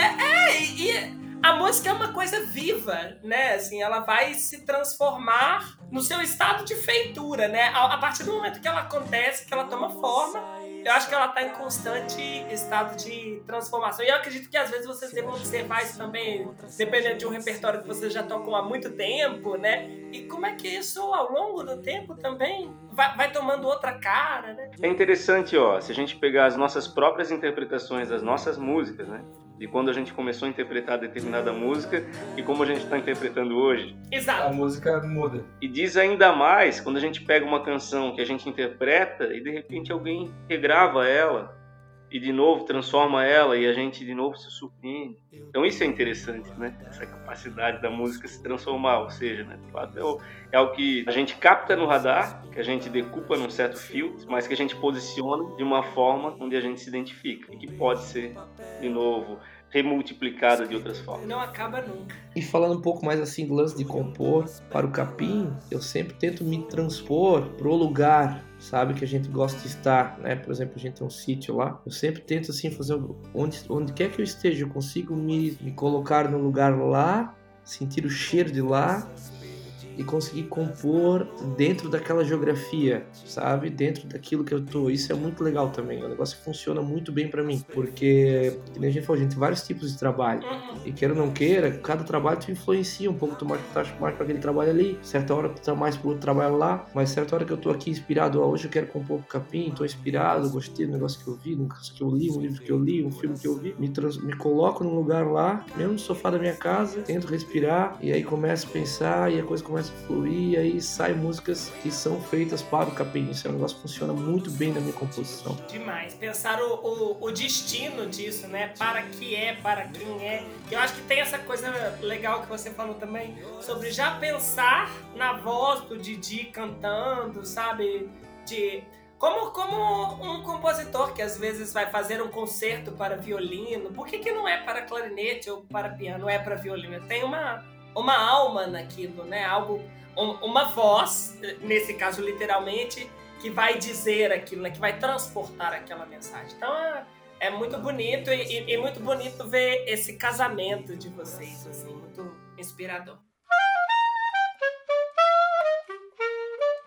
É, e, e a música é uma coisa viva, né? Assim, ela vai se transformar no seu estado de feitura, né? A, a partir do momento que ela acontece, que ela toma forma, eu acho que ela está em constante estado de transformação. E eu acredito que às vezes vocês devem observar isso também, dependendo de um repertório que vocês já tocam há muito tempo, né? E como é que isso, ao longo do tempo, também vai, vai tomando outra cara, né? É interessante, ó, se a gente pegar as nossas próprias interpretações das nossas músicas, né? De quando a gente começou a interpretar determinada música e como a gente está interpretando hoje. A Exato. música muda. E diz ainda mais quando a gente pega uma canção que a gente interpreta e de repente alguém regrava ela e de novo transforma ela e a gente de novo se surpreende. Então isso é interessante, né? Essa capacidade da música se transformar, ou seja, né? De fato, é, o, é que a gente capta no radar, que a gente decupa num certo filtro, mas que a gente posiciona de uma forma onde a gente se identifica e que pode ser de novo remultiplicada de outras formas. Não acaba nunca. E falando um pouco mais assim do lance de compor para o capim, eu sempre tento me transpor pro lugar, sabe, que a gente gosta de estar, né? Por exemplo, a gente tem um sítio lá. Eu sempre tento assim fazer onde onde quer que eu esteja, eu consigo me, me colocar no lugar lá, sentir o cheiro de lá e conseguir compor dentro daquela geografia, sabe? Dentro daquilo que eu tô. Isso é muito legal também. É um negócio que funciona muito bem para mim, porque, como a gente falou, a gente tem vários tipos de trabalho. E queira ou não queira, cada trabalho te influencia um pouco. Tu mais, tá mais para aquele trabalho ali, certa hora tu tá mais pro outro trabalho lá, mas certa hora que eu tô aqui inspirado, ó, hoje eu quero compor pro capim, tô inspirado, gostei do negócio que eu vi, do negócio que eu li, um livro que eu li, um filme que eu vi, me, trans, me coloco num lugar lá, mesmo no sofá da minha casa, tento respirar e aí começo a pensar e a coisa começa a fluir e aí saem músicas que são feitas para o capim. Isso é um negócio que funciona muito bem na minha composição. Demais. Pensar o, o, o destino disso, né? Para que é, para quem é. Eu acho que tem essa coisa legal que você falou também sobre já pensar na voz do Didi cantando, sabe? De como, como um compositor que às vezes vai fazer um concerto para violino, por que, que não é para clarinete ou para piano, é para violino? Tem uma, uma alma naquilo, né? Algo, um- uma voz, nesse caso literalmente, que vai dizer aquilo, né? Que vai transportar aquela mensagem. Então é, é muito bonito e, e- e muito bonito ver esse casamento de vocês, assim, muito inspirador.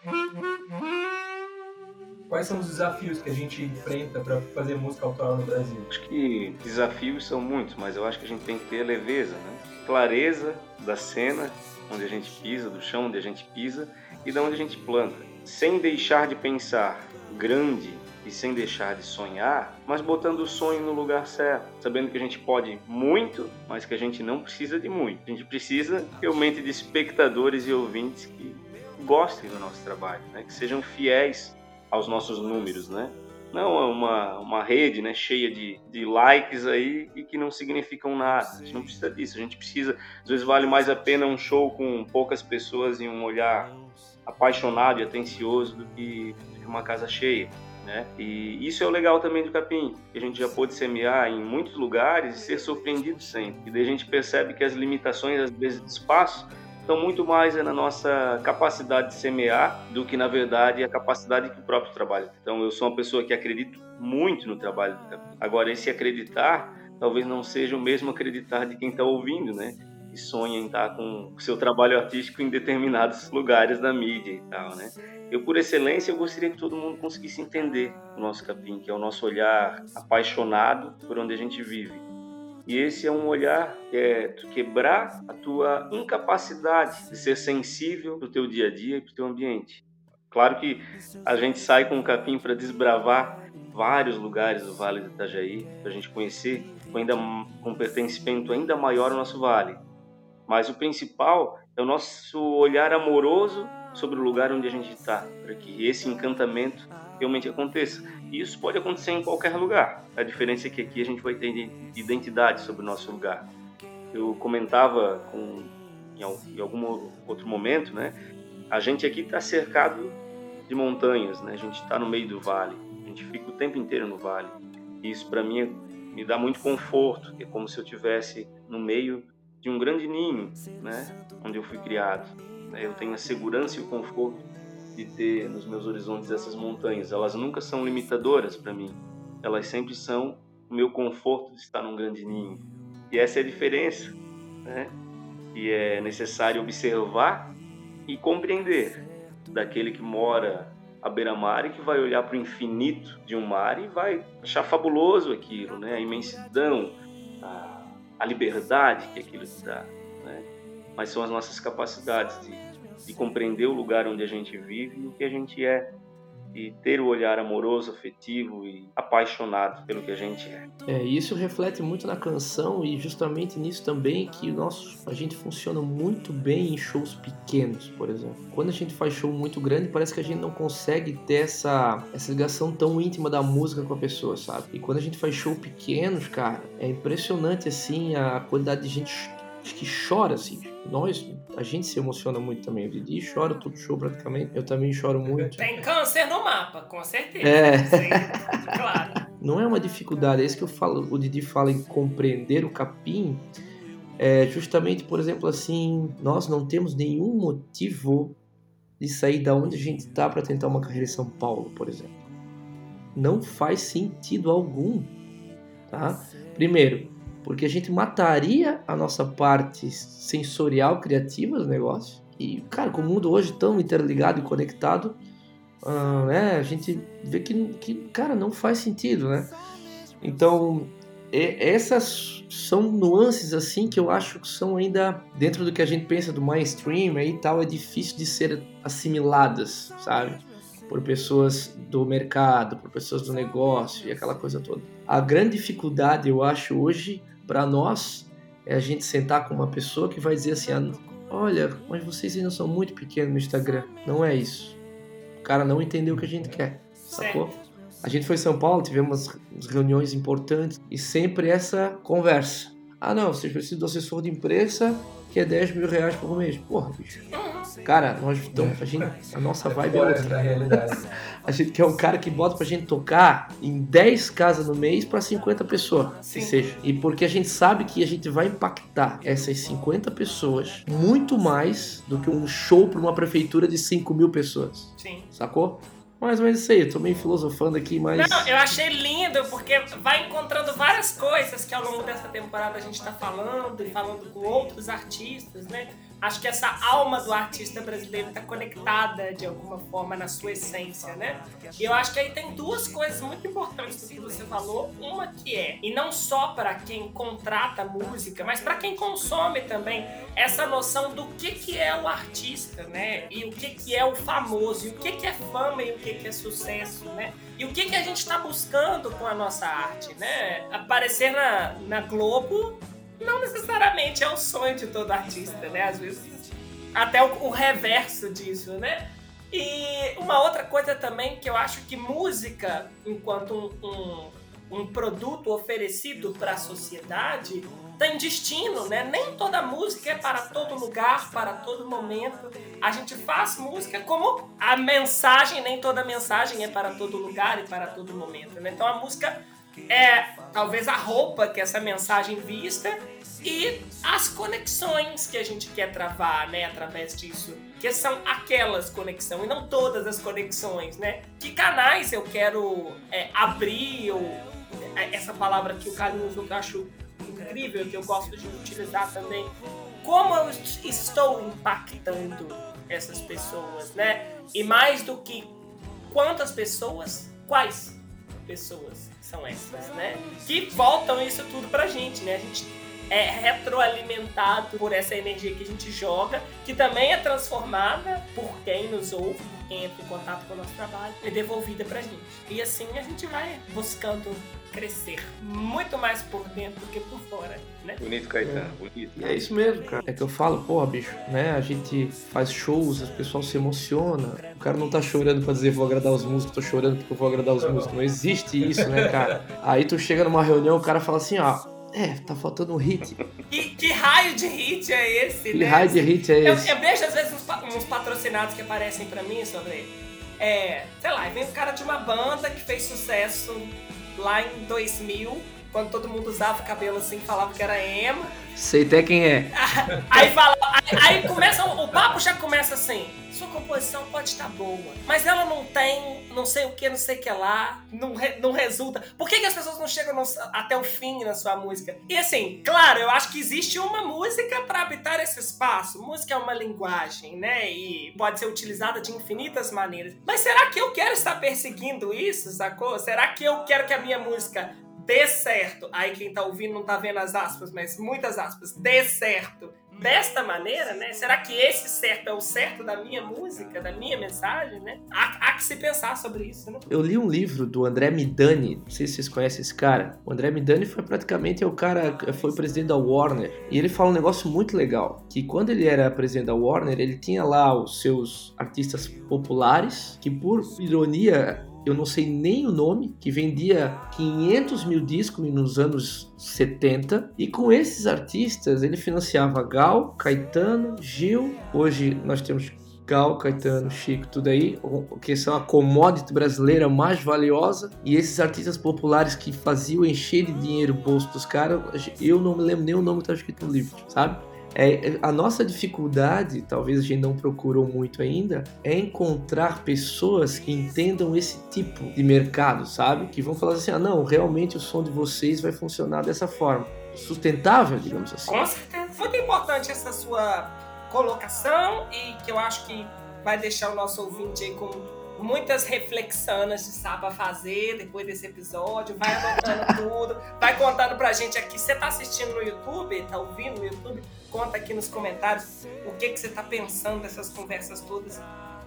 Quais são os desafios que a gente enfrenta para fazer música autoral no Brasil? Acho que desafios são muitos, mas eu acho que a gente tem que ter leveza, né? Clareza da cena onde a gente pisa, do chão onde a gente pisa e da onde a gente planta. Sem deixar de pensar grande e sem deixar de sonhar, mas botando o sonho no lugar certo, sabendo que a gente pode muito, mas que a gente não precisa de muito. A gente precisa realmente de espectadores e ouvintes que gostem do nosso trabalho, né? que sejam fiéis aos nossos números, né? Não é uma, uma rede né, cheia de, de likes aí e que não significam nada. A gente não precisa disso. A gente precisa. Às vezes vale mais a pena um show com poucas pessoas e um olhar apaixonado e atencioso do que uma casa cheia. Né? E isso é o legal também do capim, que a gente já pôde semear em muitos lugares e ser surpreendido sempre. E daí a gente percebe que as limitações, às vezes, de espaço estão muito mais na nossa capacidade de semear do que, na verdade, a capacidade que o próprio trabalho. Então, eu sou uma pessoa que acredito muito no trabalho do capim. Agora, esse acreditar talvez não seja o mesmo acreditar de quem está ouvindo, né? E sonha em estar com o seu trabalho artístico em determinados lugares da mídia e tal, né? Eu, por excelência, eu gostaria que todo mundo conseguisse entender o nosso capim, que é o nosso olhar apaixonado por onde a gente vive e esse é um olhar que é tu quebrar a tua incapacidade de ser sensível para o teu dia a dia e para o teu ambiente. Claro que a gente sai com o capim para desbravar vários lugares do Vale do Itajaí, para a gente conhecer com, ainda, com um pertencimento ainda maior ao nosso vale. Mas o principal é o nosso olhar amoroso sobre o lugar onde a gente está, para que esse encantamento realmente aconteça. E isso pode acontecer em qualquer lugar. A diferença é que aqui a gente vai ter identidade sobre o nosso lugar. Eu comentava com, em, algum outro momento, né? A gente aqui está cercado de montanhas, né? A gente está no meio do vale. A gente fica o tempo inteiro no vale. E isso para mim me dá muito conforto. É como se eu tivesse no meio de um grande ninho, né? Onde eu fui criado. Eu tenho a segurança e o conforto de ter nos meus horizontes essas montanhas. Elas nunca são limitadoras para mim. Elas sempre são o meu conforto de estar num grande ninho. E essa é a diferença, né? E é necessário observar e compreender daquele que mora à beira-mar e que vai olhar para o infinito de um mar e vai achar fabuloso aquilo, né? A imensidão, a, a liberdade que aquilo te dá, né? Mas são as nossas capacidades de de compreender o lugar onde a gente vive e o que a gente é e ter o olhar amoroso, afetivo e apaixonado pelo que a gente é. É, isso reflete muito na canção e justamente nisso também que nosso, a gente funciona muito bem em shows pequenos, por exemplo. Quando a gente faz show muito grande, parece que a gente não consegue ter essa, essa ligação tão íntima da música com a pessoa, sabe? E quando a gente faz show pequenos, cara, é impressionante assim a quantidade de gente que chora, assim. Nós, a gente se emociona muito também. O Didi chora todo show praticamente. Eu também choro muito. Tem câncer no mapa, com certeza. É. Sim, claro. Não é uma dificuldade, é isso que eu falo. O Didi fala em compreender o capim. É justamente, por exemplo, assim, nós não temos nenhum motivo de sair da onde a gente está para tentar uma carreira em São Paulo, por exemplo. Não faz sentido algum, tá? Primeiro, porque a gente mataria a nossa parte sensorial, criativa do negócio. E, cara, com o mundo hoje tão interligado e conectado, uh, né, a gente vê que, que, cara, não faz sentido, né? Então, essas são nuances assim que eu acho que são ainda dentro do que a gente pensa do mainstream aí tal, é difícil de ser assimiladas, sabe? Por pessoas do mercado, por pessoas do negócio e aquela coisa toda. A grande dificuldade, eu acho, hoje para nós é a gente sentar com uma pessoa que vai dizer assim: ah, olha, mas vocês ainda são muito pequenos no Instagram. Não é isso. O cara não entendeu o que a gente quer, sacou? A gente foi em São Paulo, tivemos reuniões importantes e sempre essa conversa. Ah, não, vocês precisam do assessor de imprensa que é 10 mil reais por mês. Porra, bicho. Cara, nós então, a, gente, a nossa vibe é outra. A gente quer um cara que bota pra gente tocar em 10 casas no mês para 50 pessoas. Se seja. E porque a gente sabe que a gente vai impactar essas 50 pessoas muito mais do que um show para uma prefeitura de 5 mil pessoas. Sim. Sacou? Mais ou menos isso aí, eu tô meio filosofando aqui, mas. Não, eu achei lindo, porque vai encontrando várias coisas que ao longo dessa temporada a gente tá falando, e falando com outros artistas, né? Acho que essa alma do artista brasileiro está conectada de alguma forma na sua essência, né? E eu acho que aí tem duas coisas muito importantes do que você falou. Uma que é, e não só para quem contrata música, mas para quem consome também, essa noção do que, que é o artista, né? E o que, que é o famoso, e o que, que é fama e o que, que é sucesso, né? E o que, que a gente está buscando com a nossa arte, né? Aparecer na, na Globo não necessariamente é o sonho de todo artista, né? Às vezes até o, o reverso disso, né? E uma outra coisa também que eu acho que música, enquanto um, um, um produto oferecido para a sociedade, tem destino, né? Nem toda música é para todo lugar, para todo momento. A gente faz música como a mensagem, nem toda mensagem é para todo lugar e para todo momento. Né? Então a música é talvez a roupa que essa mensagem vista e as conexões que a gente quer travar, né, através disso, que são aquelas conexões e não todas as conexões, né? Que canais eu quero é, abrir ou é, essa palavra que o Carlos eu acho incrível, que eu gosto de utilizar também. Como eu estou impactando essas pessoas, né? E mais do que quantas pessoas, quais pessoas são essas, né? Que voltam isso tudo pra gente, né? A gente é retroalimentado por essa energia que a gente joga, que também é transformada por quem nos ouve, por quem entra em contato com o nosso trabalho, e devolvida pra gente. E assim a gente vai buscando crescer muito mais por dentro do que por fora, né? Bonito, Caetano, bonito. E é isso mesmo, cara. É que eu falo, porra, bicho, né? A gente faz shows, o pessoal se emociona. O cara não tá chorando pra dizer vou agradar os músicos, tô chorando porque eu vou agradar os músicos. Não existe isso, né, cara? Aí tu chega numa reunião, o cara fala assim, ó. É, tá faltando um hit. Que, que raio de hit é esse, Que né? raio de hit é Eu, esse? eu vejo às vezes uns, uns patrocinados que aparecem pra mim sobre. É, sei lá, vem um cara de uma banda que fez sucesso lá em 2000, quando todo mundo usava o cabelo assim, falava que era emo. Sei até quem é. Aí fala, aí, aí começa, o papo já começa assim. Sua composição pode estar boa, mas ela não tem não sei o que, não sei o que lá, não, re- não resulta. Por que, que as pessoas não chegam no- até o fim na sua música? E assim, claro, eu acho que existe uma música para habitar esse espaço. Música é uma linguagem, né? E pode ser utilizada de infinitas maneiras. Mas será que eu quero estar perseguindo isso, sacou? Será que eu quero que a minha música dê certo? Aí quem tá ouvindo não tá vendo as aspas, mas muitas aspas, dê certo desta maneira, né? Será que esse certo é o certo da minha música, da minha mensagem, né? Há, há que se pensar sobre isso, né? Eu li um livro do André Midani, não sei se vocês conhecem esse cara. O André Midani foi praticamente o cara, foi presidente da Warner. E ele fala um negócio muito legal, que quando ele era presidente da Warner, ele tinha lá os seus artistas populares, que por ironia eu não sei nem o nome, que vendia 500 mil discos nos anos 70. E com esses artistas ele financiava Gal, Caetano, Gil. Hoje nós temos Gal, Caetano, Chico, tudo aí, que são a commodity brasileira mais valiosa. E esses artistas populares que faziam encher de dinheiro o bolso dos caras, eu não me lembro nem o nome que tá escrito no livro, sabe? É, a nossa dificuldade, talvez a gente não procurou muito ainda, é encontrar pessoas que entendam esse tipo de mercado, sabe? Que vão falar assim: ah, não, realmente o som de vocês vai funcionar dessa forma. Sustentável, digamos assim. Com certeza. Muito importante essa sua colocação e que eu acho que vai deixar o nosso ouvinte aí com muitas reflexões de sabe a fazer depois desse episódio. Vai anotando tudo, vai contando pra gente aqui. Você tá assistindo no YouTube, tá ouvindo no YouTube? Conta aqui nos comentários o que, que você tá pensando dessas conversas todas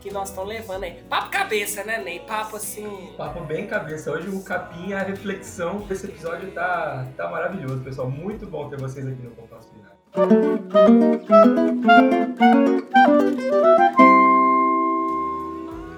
que nós estamos levando aí. Papo cabeça, né, Ney? Papo assim. Papo bem cabeça. Hoje o capim, a reflexão desse episódio tá, tá maravilhoso, pessoal. Muito bom ter vocês aqui no Compasso Binário.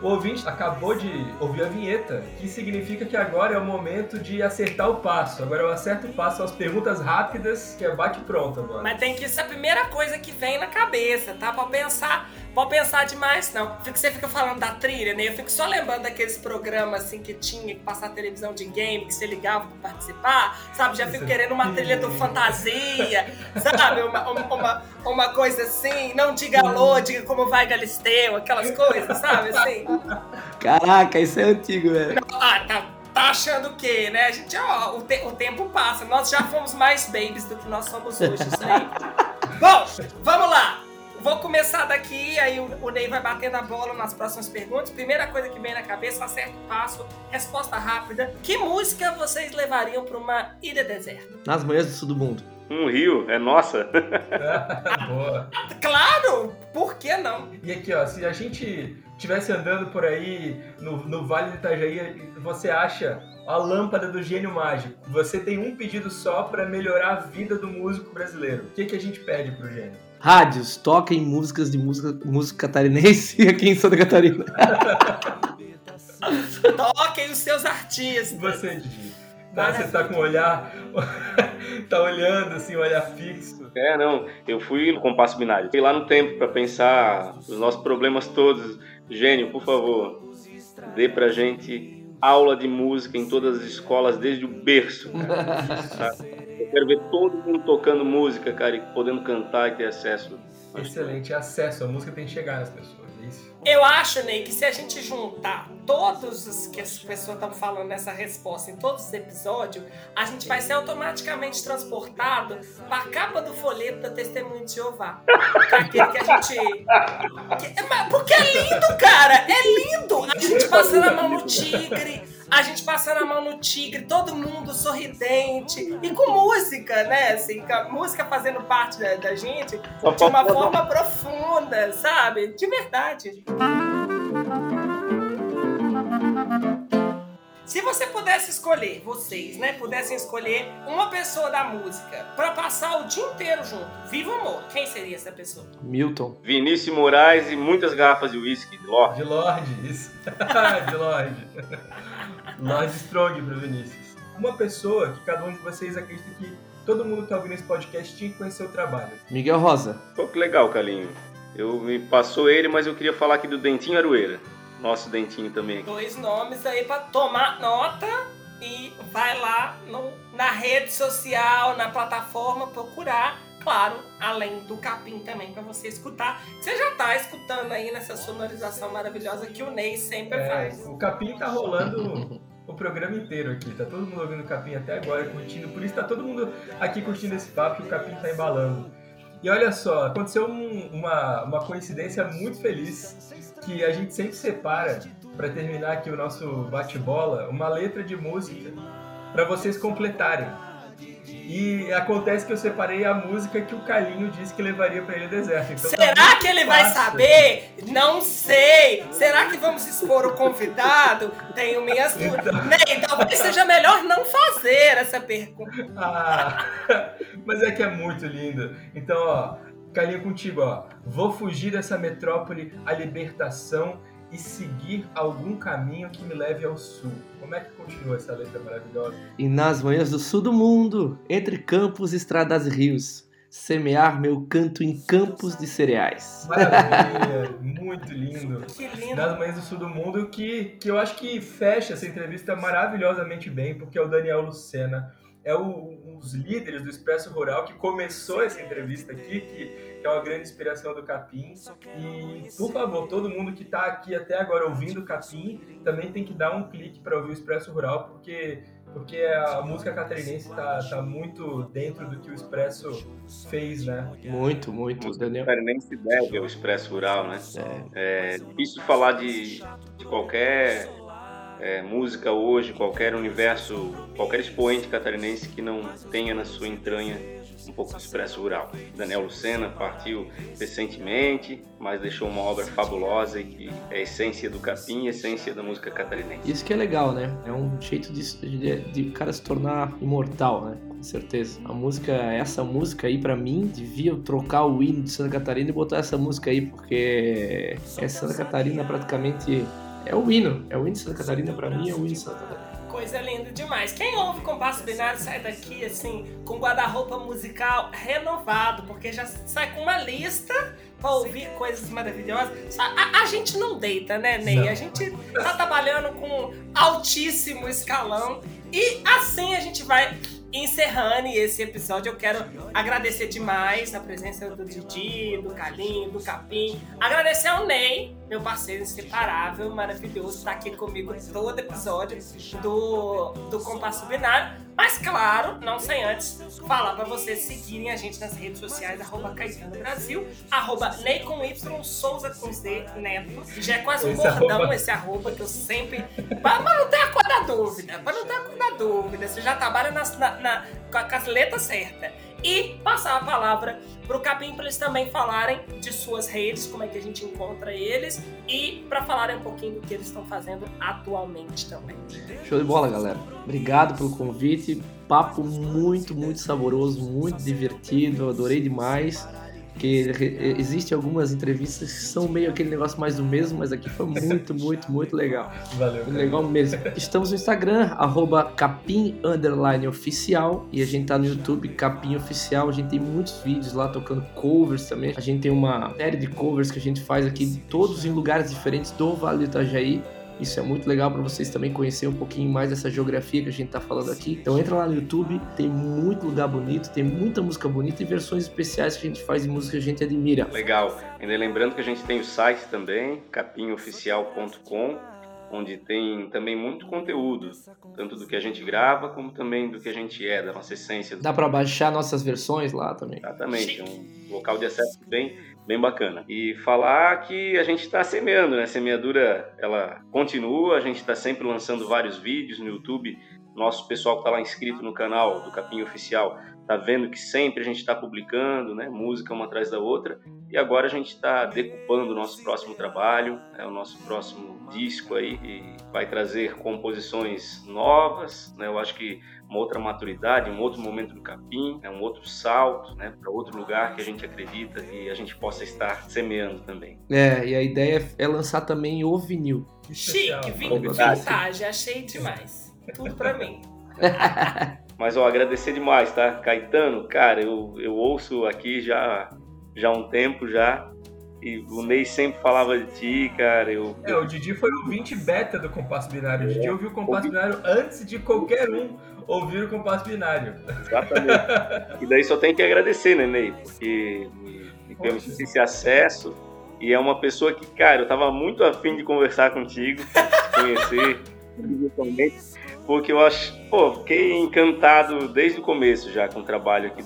O ouvinte acabou de ouvir a vinheta, que significa que agora é o momento de acertar o passo. Agora eu acerto o passo às perguntas rápidas, que é bate pronto agora. Mas tem que ser a primeira coisa que vem na cabeça, tá? Pra pensar, pode pensar demais, não. Você fica falando da trilha, né? Eu fico só lembrando daqueles programas assim que tinha que passar televisão de game, que você ligava pra participar, sabe? Já fico querendo uma trilha do fantasia, sabe? Uma, uma, uma, uma coisa assim, não diga alô, diga como vai Galisteu, aquelas coisas, sabe? Assim. Caraca, isso é antigo, velho. Ah, tá, tá achando o quê, né? A gente, ó, o, te- o tempo passa. Nós já fomos mais babies do que nós somos hoje, isso aí. Bom, vamos lá. Vou começar daqui, aí o, Ney vai batendo a bola nas próximas perguntas. Primeira coisa que vem na cabeça, acerta o passo, resposta rápida. Que música vocês levariam pra uma ilha deserta? Nas manhãs do sul do mundo. Um rio, é nossa. Boa. Claro! Por que não? E aqui, ó, se a gente estivesse andando por aí no, no Vale do Itajaí, você acha a lâmpada do gênio mágico. Você tem um pedido só para melhorar a vida do músico brasileiro. O que, que a gente pede pro gênio? Rádios, toquem músicas de música, música catarinense aqui em Santa Catarina. Toquem os seus artistas. Você, Didi. Tá, você tá com o olhar. tá olhando assim, um olhar fixo. É, não, eu fui no compasso binário. Fui lá no tempo pra pensar os nossos problemas todos. Gênio, por favor, dê pra gente aula de música em todas as escolas desde o berço, cara. Eu quero ver todo mundo tocando música, cara, e podendo cantar e ter acesso. Excelente acesso, a música tem que chegar nas pessoas, é isso. Eu acho, Ney, que se a gente juntar todos os que as pessoas estão falando nessa resposta em todos os episódios, a gente vai ser automaticamente transportado para a capa do folheto da Testemunho de Jeová. Que é Aquele que a gente. que- porque é lindo, cara! É lindo! A gente passando a mão no tigre, a gente passando a mão no tigre, todo mundo sorridente e com música, né? Assim, com a música fazendo parte da, da gente de uma forma profunda, sabe? De verdade. Se você pudesse escolher, vocês, né, pudessem escolher uma pessoa da música pra passar o dia inteiro junto, vivo ou morto, quem seria essa pessoa? Milton. Vinícius Moraes e muitas garrafas de uísque de Lorde. De Lorde, isso. de Lorde. Lorde Strong pro Vinícius. Uma pessoa que cada um de vocês acredita que todo mundo que tá ouvindo esse podcast tinha que conhecer o trabalho. Miguel Rosa. Pô, que legal, Calinho. Eu me passou ele, mas eu queria falar aqui do Dentinho Aroeira. Nosso Dentinho também aqui. Dois nomes aí pra tomar nota e vai lá no- na rede social, na plataforma, procurar. Claro, além do capim também pra você escutar. Você já tá escutando aí nessa sonorização maravilhosa que o Ney sempre É, faz. o Capim tá rolando o programa inteiro aqui. Tá todo mundo ouvindo o Capim até agora, curtindo. Por isso tá todo mundo aqui curtindo esse papo e o Capim tá embalando. E olha só, aconteceu um- uma, uma coincidência muito feliz que a gente sempre separa para terminar aqui o nosso bate-bola uma letra de música para vocês completarem. E acontece que eu separei a música que o Calinho disse que levaria para ele ao deserto. Então tá Será muito que ele vai fácil. saber? Não sei. Será que vamos expor o convidado? Tenho minhas dúvidas. Então- Ney, talvez seja melhor não fazer essa pergunta. Ah, mas é que é muito lindo. Então, ó, Calinho contigo, ó. Vou fugir dessa metrópole à libertação e seguir algum caminho que me leve ao sul. Como é que continua essa letra maravilhosa? E nas manhãs do sul do mundo, entre campos, estradas e rios, semear meu canto em campos de cereais. Maravilha, muito lindo. Que lindo. Nas Manhãs do Sul do Mundo, que, que eu acho que fecha essa entrevista maravilhosamente bem, porque é o Daniel Lucena, é o, um dos líderes do Expresso Rural que começou essa entrevista aqui, que, que é uma grande inspiração do Capim. E, por favor, todo mundo que está aqui até agora ouvindo o Capim, também tem que dar um clique para ouvir o Expresso Rural, porque, porque a música catarinense está tá muito dentro do que o Expresso fez, né? Muito, muito. Música Daniel. catarinense deve ao Expresso Rural, né? É difícil falar de, de qualquer é, música hoje, qualquer universo, qualquer expoente catarinense que não tenha na sua entranha um pouco do Expresso Rural. Daniel Lucena partiu recentemente, mas deixou uma obra fabulosa e que é a essência do capim a essência da música catarinense. Isso que é legal, né? É um jeito de, de, de cara se tornar imortal, né? Com certeza. A música, essa música aí, pra mim, devia trocar o hino de Santa Catarina e botar essa música aí, porque é Santa Catarina praticamente. É o hino. É o hino de Santa Catarina, pra mim, é o hino de Santa Catarina. Coisa linda demais. Quem ouve Compasso Binário sai daqui, assim, com guarda-roupa musical renovado, porque já sai com uma lista pra ouvir coisas maravilhosas. A, a gente não deita, né, Ney? Não. A gente tá trabalhando com altíssimo escalão. E assim a gente vai encerrando esse episódio. Eu quero agradecer demais a presença do Didi, do Calinho, do Capim. Agradecer ao Ney, meu parceiro inseparável, maravilhoso, tá aqui comigo todo episódio do, do Compasso Binário. Mas claro, não sem antes falar pra vocês seguirem a gente nas redes sociais, arroba Caetano Brasil, arroba Ney com Y, Souza com Z, Neto. Já é quase um Esse bordão arroba- esse arroba que eu sempre. Pra não ter a da dúvida, pra não ter a cor da dúvida. Você já trabalha nas- na, na- com, a, com as letras certas. E passar a palavra pro Capim pra eles também falarem de suas redes, como é que a gente encontra eles, e pra falarem um pouquinho do que eles estão fazendo atualmente também. Show de bola, galera. Obrigado pelo convite. Papo muito, muito saboroso, muito divertido. Eu adorei demais. Porque re- existem algumas entrevistas que são meio aquele negócio mais do mesmo, mas aqui foi muito, muito, muito legal. Valeu, Muito legal mesmo. Estamos no Instagram, arroba capim underline oficial. E a gente tá no YouTube, capim oficial. A gente tem muitos vídeos lá tocando covers também. A gente tem uma série de covers que a gente faz aqui, todos em lugares diferentes do Vale do Itajaí. Isso é muito legal para vocês também conhecer um pouquinho mais dessa geografia que a gente tá falando aqui. Então entra lá no YouTube, tem muito lugar bonito, tem muita música bonita e versões especiais que a gente faz de música que a gente admira. Legal. Ainda lembrando que a gente tem o site também, capinhoficial.com, onde tem também muito conteúdo, tanto do que a gente grava como também do que a gente é, da nossa essência. Dá para baixar nossas versões lá também. Exatamente, é um local de acesso bem bem bacana. E falar que a gente está semeando, né? A semeadura ela continua, a gente está sempre lançando vários vídeos no YouTube. Nosso pessoal que está lá inscrito no canal do Capim Oficial tá vendo que sempre a gente está publicando, né? Música uma atrás da outra. E agora a gente está decupando o nosso próximo trabalho, é o nosso próximo disco aí, e vai trazer composições novas, né? Eu acho que uma outra maturidade, um outro momento do capim, é um outro salto, né, para outro lugar que a gente acredita e a gente possa estar semeando também. É, e a ideia é lançar também o vinil. Chique, vinil, vantagem, achei demais. Tudo para mim. Mas ó, agradecer demais, tá? Caetano, cara, eu, eu ouço aqui já já há um tempo já e o Ney sempre falava de ti, cara. Eu, é, o Didi foi o 20 beta do compasso binário. O Didi ouviu o compasso binário antes de qualquer um ouvir o compasso binário. Exatamente. e daí só tem que agradecer, né, Ney? Porque me, me permitiu esse acesso. E é uma pessoa que, cara, eu tava muito afim de conversar contigo, conhecer individualmente, porque eu acho, pô, fiquei encantado desde o começo já com o trabalho aqui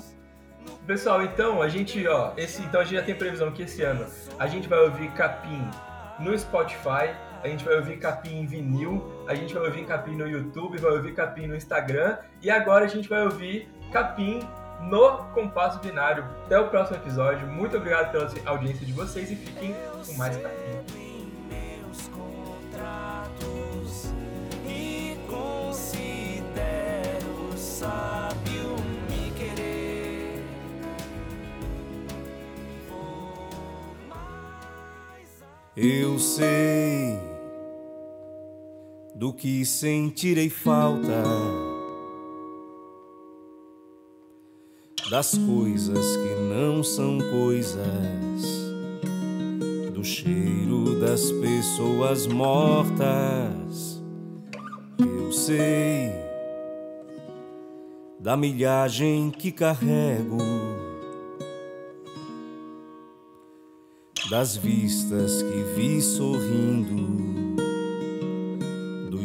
Pessoal, então a gente, ó, esse, então a gente já tem previsão que esse ano a gente vai ouvir Capim no Spotify, a gente vai ouvir Capim em vinil, a gente vai ouvir Capim no YouTube, vai ouvir Capim no Instagram e agora a gente vai ouvir Capim no Compasso Binário. Até o próximo episódio. Muito obrigado pela audiência de vocês e fiquem com mais Capim. Eu sei do que sentirei falta, das coisas que não são coisas, do cheiro das pessoas mortas. Eu sei da milhagem que carrego das vistas que vi sorrindo,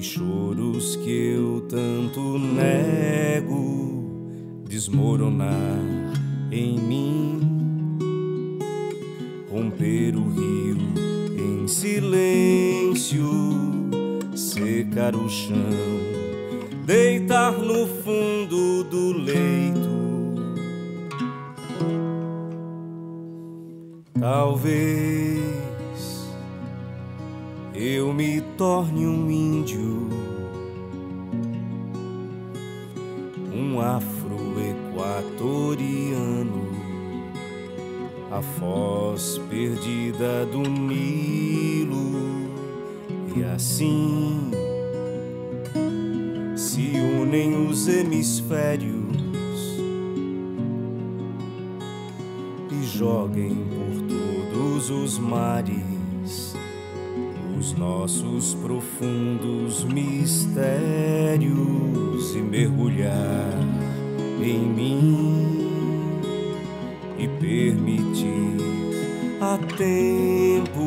choros que eu tanto nego, desmoronar em mim, romper o rio em silêncio, secar o chão, deitar no fundo do leito. Talvez torne um índio, um afro-equatoriano, a foz perdida do Nilo, e assim se unem os hemisférios e joguem todos os mares, nossos profundos mistérios e mergulhar em mim e permitir a tempo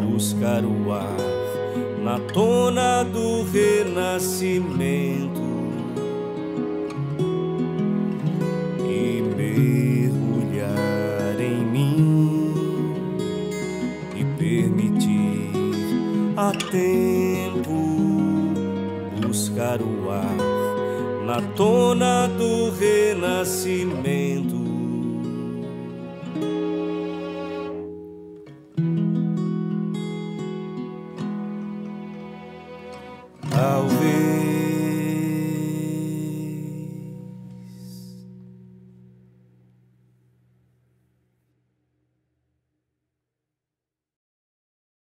buscar o ar na tona do renascimento tempo buscar o ar na tona do renascimento.